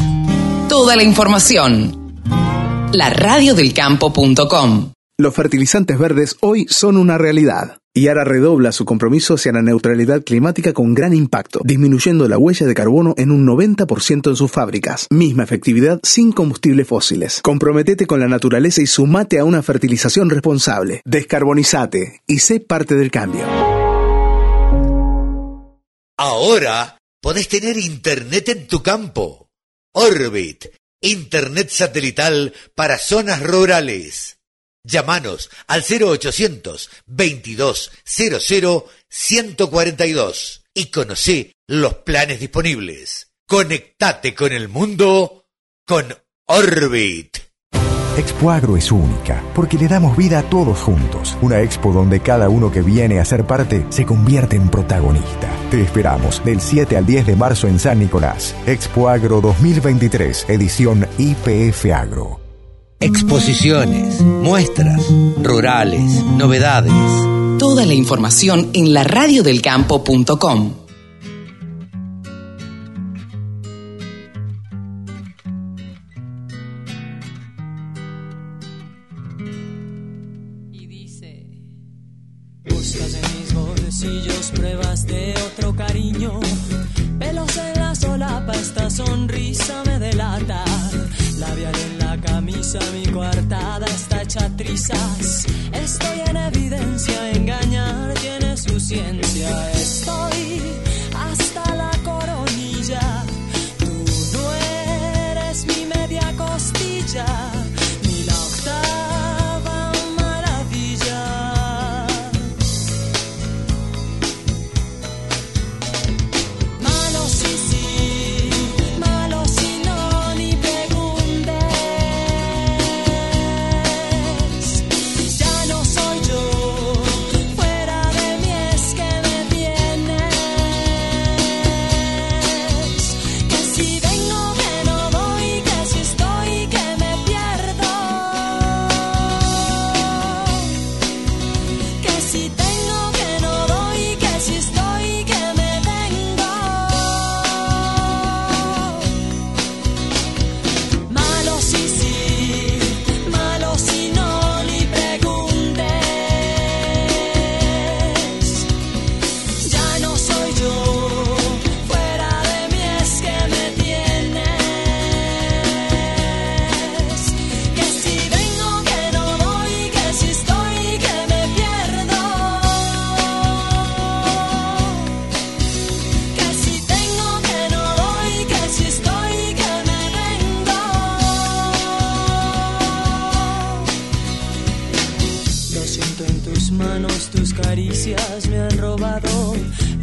Toda la información. La radiodelcampo.com. Los fertilizantes verdes hoy son una realidad. Yara redobla su compromiso hacia la neutralidad climática con gran impacto, disminuyendo la huella de carbono en un 90% en sus fábricas. Misma efectividad sin combustibles fósiles. Comprometete con la naturaleza y sumate a una fertilización responsable. Descarbonizate y sé parte del cambio. Ahora podés tener internet en tu campo. Orbit, internet satelital para zonas rurales. Llámanos al 0800 22 00 142 y conoce los planes disponibles. Conectate con el mundo con Orbit. Expo Agro es única, porque le damos vida a todos juntos. Una expo donde cada uno que viene a ser parte se convierte en protagonista. Te esperamos del 7 al 10 de marzo en San Nicolás. Expo Agro 2023, edición IPF Agro. Exposiciones, muestras, rurales, novedades. Toda la información en la de otro cariño. Pelos en la solapa, esta sonrisa me delata. Labial en la camisa, mi coartada está hecha trizas. Estoy en evidencia, engañar tiene su ciencia. Estoy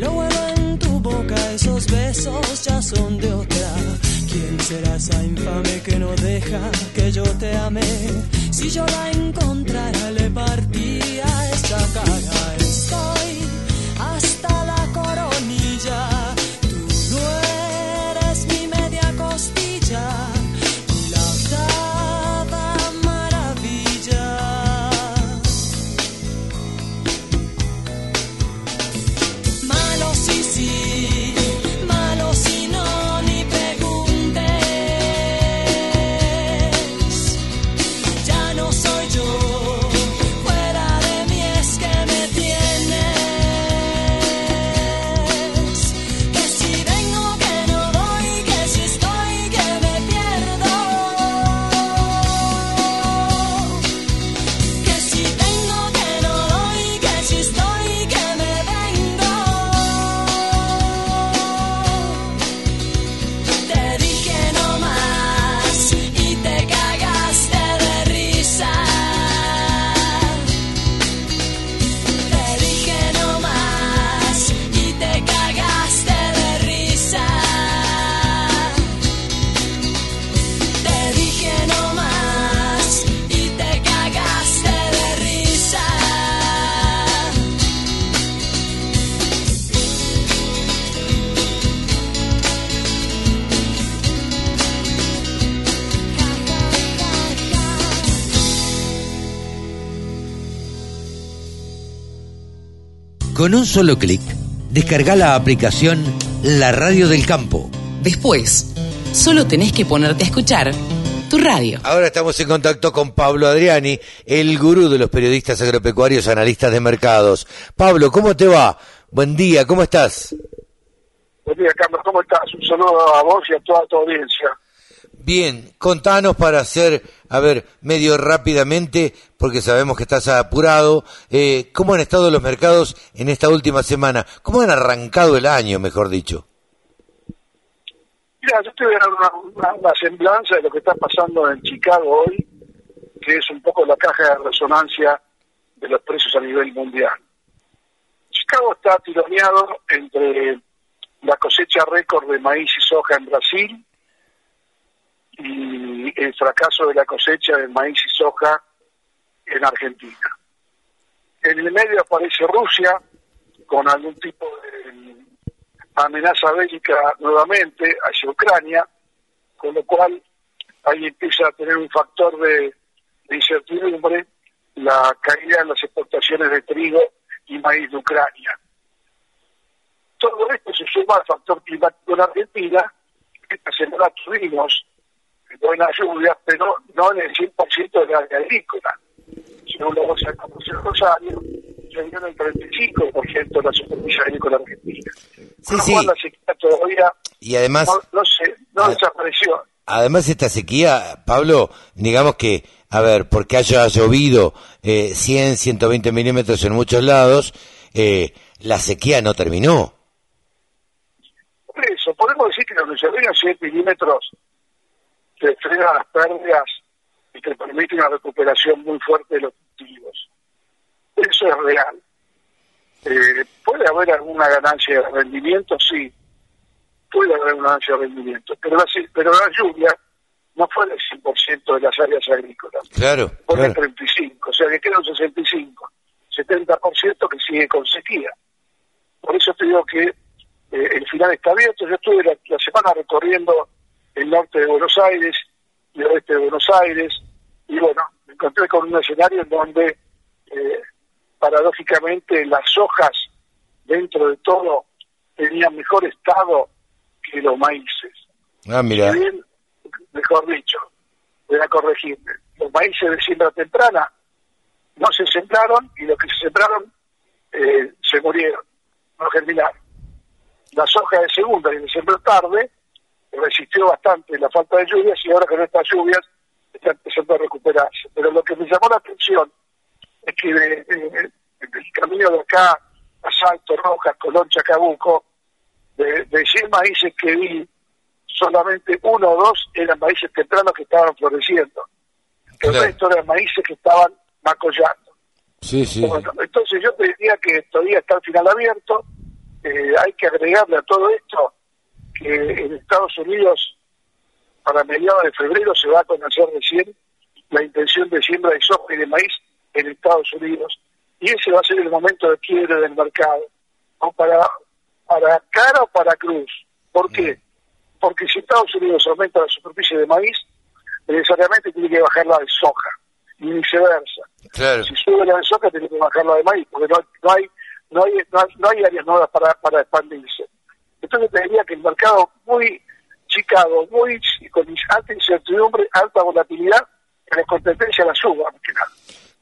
Lo huelo en tu boca, esos besos ya son de otra. ¿Quién será esa infame que no deja que yo te ame? Si yo la encontrara, le partía esa cara. Con un solo clic, descarga la aplicación La Radio del Campo. Después, solo tenés que ponerte a escuchar tu radio. Ahora estamos en contacto con Pablo Adriani, el gurú de los periodistas agropecuarios, analistas de mercados. Pablo, ¿cómo te va? Buen día, ¿cómo estás? Buen día, Carlos, ¿cómo estás? Un saludo a vos y a toda tu audiencia. Bien, contanos para hacer, a ver, medio rápidamente, porque sabemos que estás apurado, eh, ¿cómo han estado los mercados en esta última semana? ¿Cómo han arrancado el año, mejor dicho? Mira, yo te voy a dar una, una- una semblanza de lo que está pasando en Chicago hoy, que es un poco la caja de resonancia de los precios a nivel mundial. Chicago está tironeado entre la cosecha récord de maíz y soja en Brasil y el fracaso de la cosecha de maíz y soja en Argentina. En el medio aparece Rusia con algún tipo de amenaza bélica nuevamente hacia Ucrania, con lo cual ahí empieza a tener un factor de, incertidumbre la caída en las exportaciones de trigo y maíz de Ucrania. Todo esto se suma al factor climático en Argentina. Esta semana tuvimos buenas lluvias, pero no en el 100% del área agrícola. Según lo que sacamos en Rosario, se dio en el 35% de la superficie agrícola argentina. Sí, lo sí. cual la sequía todavía Y además, no, no se, no desapareció. además esta sequía, Pablo, digamos que, a ver, porque haya llovido eh, 100, 120 milímetros en muchos lados, eh, la sequía no terminó. Por eso, podemos decir que los desarrollos 100 milímetros te frenan las pérdidas y te permite una recuperación muy fuerte de los cultivos. Eso es real. Eh, ¿Puede haber alguna ganancia de rendimiento? Sí, puede haber una ganancia de rendimiento, pero la, pero la lluvia no fue del 100% de las áreas agrícolas, Claro, fue del claro. 35%, o sea que queda un 65%, 70% que sigue con sequía. Por eso te digo que eh, el final está abierto. Yo estuve la, la semana recorriendo el norte de Buenos Aires y el oeste de Buenos Aires, y bueno, me encontré con un escenario en donde, eh, paradójicamente, las hojas, dentro de todo, tenían mejor estado que los maíces. Ah, mira. Bien, mejor dicho, voy a corregirme, los maíces de siembra temprana no se sembraron y los que se sembraron eh, se murieron, no germinaron. La soja de segunda y de siembra tarde resistió bastante la falta de lluvias y ahora con estas lluvias está empezando a recuperarse. Pero lo que me llamó la atención es que de- de- del camino de acá a Salto, Rojas, Colón, Chacabuco, de, de 100 maíces que vi, solamente uno o dos eran maíces tempranos que estaban floreciendo. El Claro. resto eran maíces que estaban macollando. Sí, sí. Bueno, entonces yo te diría que todavía está el final abierto. Eh, hay que agregarle a todo esto que en Estados Unidos, para mediados de febrero, se va a conocer recién la intención de siembra de soja y de maíz en Estados Unidos. Y ese va a ser el momento de quiebre del mercado. O para, para cara o para cruz. ¿Por qué? Porque si Estados Unidos aumenta la superficie de maíz, necesariamente tiene que bajar la de soja. Y viceversa Claro. si sube la de soja tiene que bajar la de maíz, porque no, no hay no hay no, hay- no hay áreas nuevas para, para expandirse. Entonces te diría que el mercado muy chicado, muy con alta incertidumbre, alta volatilidad, que la competencia la suba, que nada.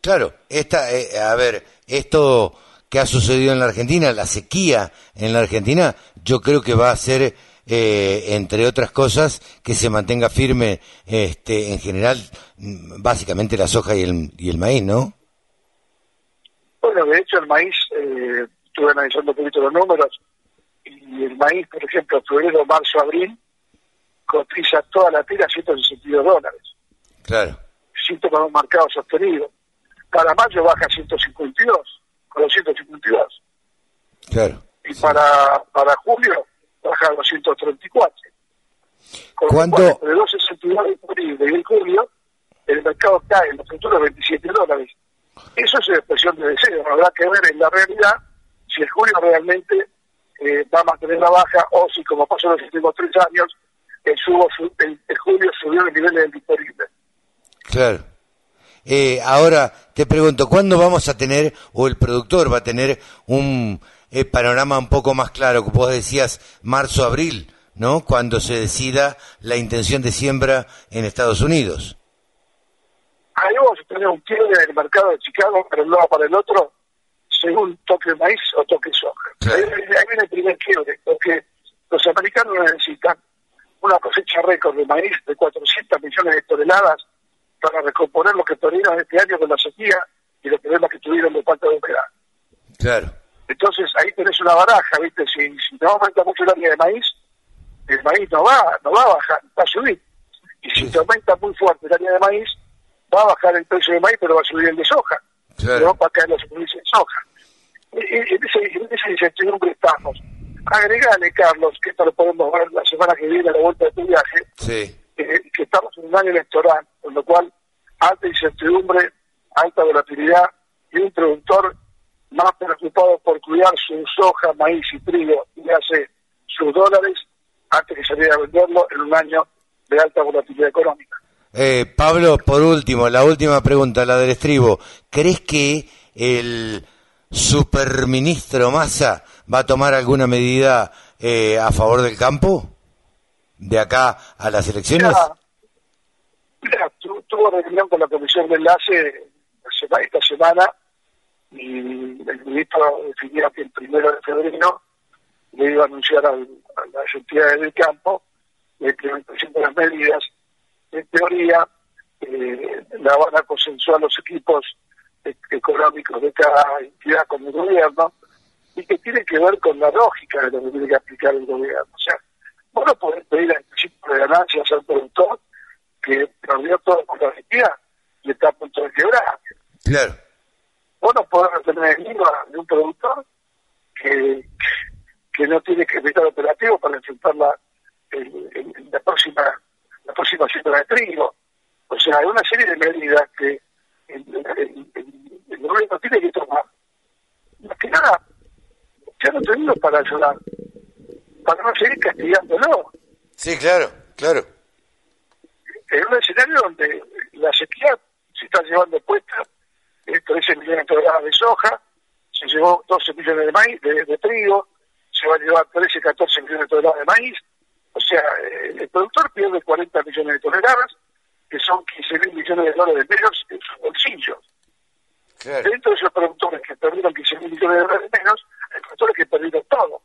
Claro, esta, eh, a ver, esto que ha sucedido en la Argentina, la sequía en la Argentina, yo creo que va a ser, eh, entre otras cosas, que se mantenga firme, este, en general, mm, básicamente la soja y el, y el maíz, ¿no? Bueno, de hecho el maíz, eh, estuve analizando un poquito los números, y el maíz, por ejemplo, febrero, marzo, abril, cotiza toda la tira a 162 dólares. Claro. siento con un marcado sostenido. Para mayo baja a 152, con los 152. Claro. Y para, para julio baja a 234. Con ¿Cuánto- entre 262 de abril y julio, el mercado cae en los futuros 27 dólares. Eso es expresión de deseo. Habrá que ver en la realidad si el julio realmente eh, va a mantener la baja o si, como pasó en los últimos tres años, el, subo, su- el, el julio subió el nivel del disponible. Claro. Eh, ahora te pregunto, ¿cuándo vamos a tener, o el productor va a tener un eh, panorama un poco más claro? Vos decías marzo, abril, ¿no? Cuando se decida la intención de siembra en Estados Unidos. Ahí vamos a tener un quiebre en el mercado de Chicago para un lado para el otro, según toque maíz o toque soja. Ahí viene el primer quiebre, porque los americanos necesitan una cosecha récord de maíz de 400 millones de toneladas para recomponer lo que perdieron este año con la sequía y los problemas que tuvieron de falta de humedad. Claro. Entonces ahí tenés una baraja, ¿viste? Si, si no aumenta mucho el área de maíz, el maíz no va, no va a bajar, va a subir. Y si te aumenta muy fuerte el área de maíz, va a bajar el precio de maíz, pero va a subir el de soja. Claro. No va a caer los precios de soja. En esa incertidumbre estamos. Agregale, Carlos, que esto lo podemos ver la semana que viene a la vuelta de tu viaje, Sí. eh, que estamos en un año electoral, con lo cual alta incertidumbre, alta volatilidad y un productor más preocupado por cuidar su soja, maíz y trigo y hace sus dólares antes que salir a venderlo en un año de alta volatilidad económica. Eh, Pablo, por último, la última pregunta, la del estribo. ¿Crees que el superministro Massa va a tomar alguna medida eh, a favor del campo de acá a las elecciones? Mira, mira, tu- tuvo reunión con la comisión de enlace esta semana y el ministro definió que el primero de febrero le iba a anunciar a las entidades del campo la implementación de las medidas. En teoría, eh, la van a consensuar los equipos económicos de cada entidad con el gobierno y que tiene que ver con la lógica de lo que tiene que aplicar el gobierno. O sea, vos no podés pedir al principio de ganancias al productor que perdió por la sequía y está a punto de quebrar. Claro. Vos no podés retener el IVA de un productor que, que no tiene que estar operativo para enfrentar la, el- el- la próxima la próxima siembra de trigo. O sea, hay una serie de medidas que el, el- gobierno tiene que tomar. Más que nada, ya no tenemos para ayudar, para no seguir castigándolo. Sí, claro, claro. en un escenario donde la sequía se está llevando puesta eh, 13 millones de toneladas de soja, se llevó 12 millones de maíz, de, de trigo, se va a llevar 13, 14 millones de toneladas de maíz, o sea, eh, el productor pierde 40 millones de toneladas, que son 15 mil millones de dólares menos en sus bolsillos. Dentro de esos productores que perdieron 15 mil millones de dólares menos, hay productores que perdieron todo.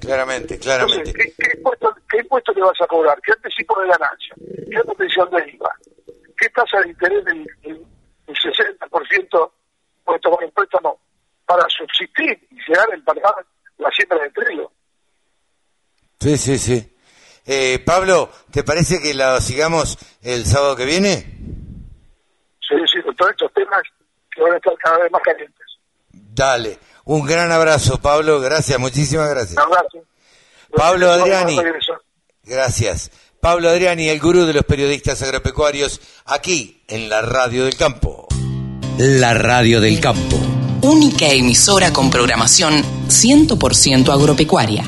Claramente, claramente. Entonces, ¿qué, qué impuesto, ¿qué impuesto le vas a cobrar? ¿Qué anticipo de ganancia? ¿Qué retención de IVA? ¿Qué tasa de interés del, del- del 60% puede tomar en préstamo para subsistir y llegar a empagar la siembra de trigo? Sí, sí, sí. Eh, Pablo, ¿te parece que la sigamos el sábado que viene? Sí, sí, con todos estos temas que van a estar cada vez más calientes. Dale. Un gran abrazo, Pablo. Gracias, muchísimas gracias. Un abrazo. Pablo Adriani. Gracias. Pablo Adriani, el gurú de los periodistas agropecuarios, aquí en la Radio del Campo. La radio del campo. Única emisora con programación 100% agropecuaria.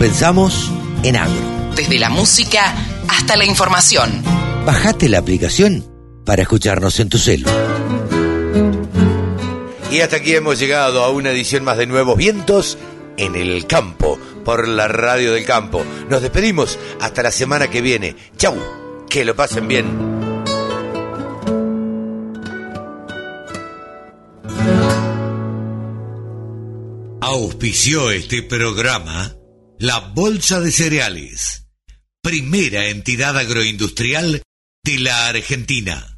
Pensamos en agro. Desde la música hasta la información. Bajate la aplicación para escucharnos en tu celu. Y hasta aquí hemos llegado a una edición más de Nuevos Vientos en el campo, por la radio del campo. Nos despedimos hasta la semana que viene. Chau, que lo pasen bien. Auspició este programa la Bolsa de Cereales, primera entidad agroindustrial de la Argentina.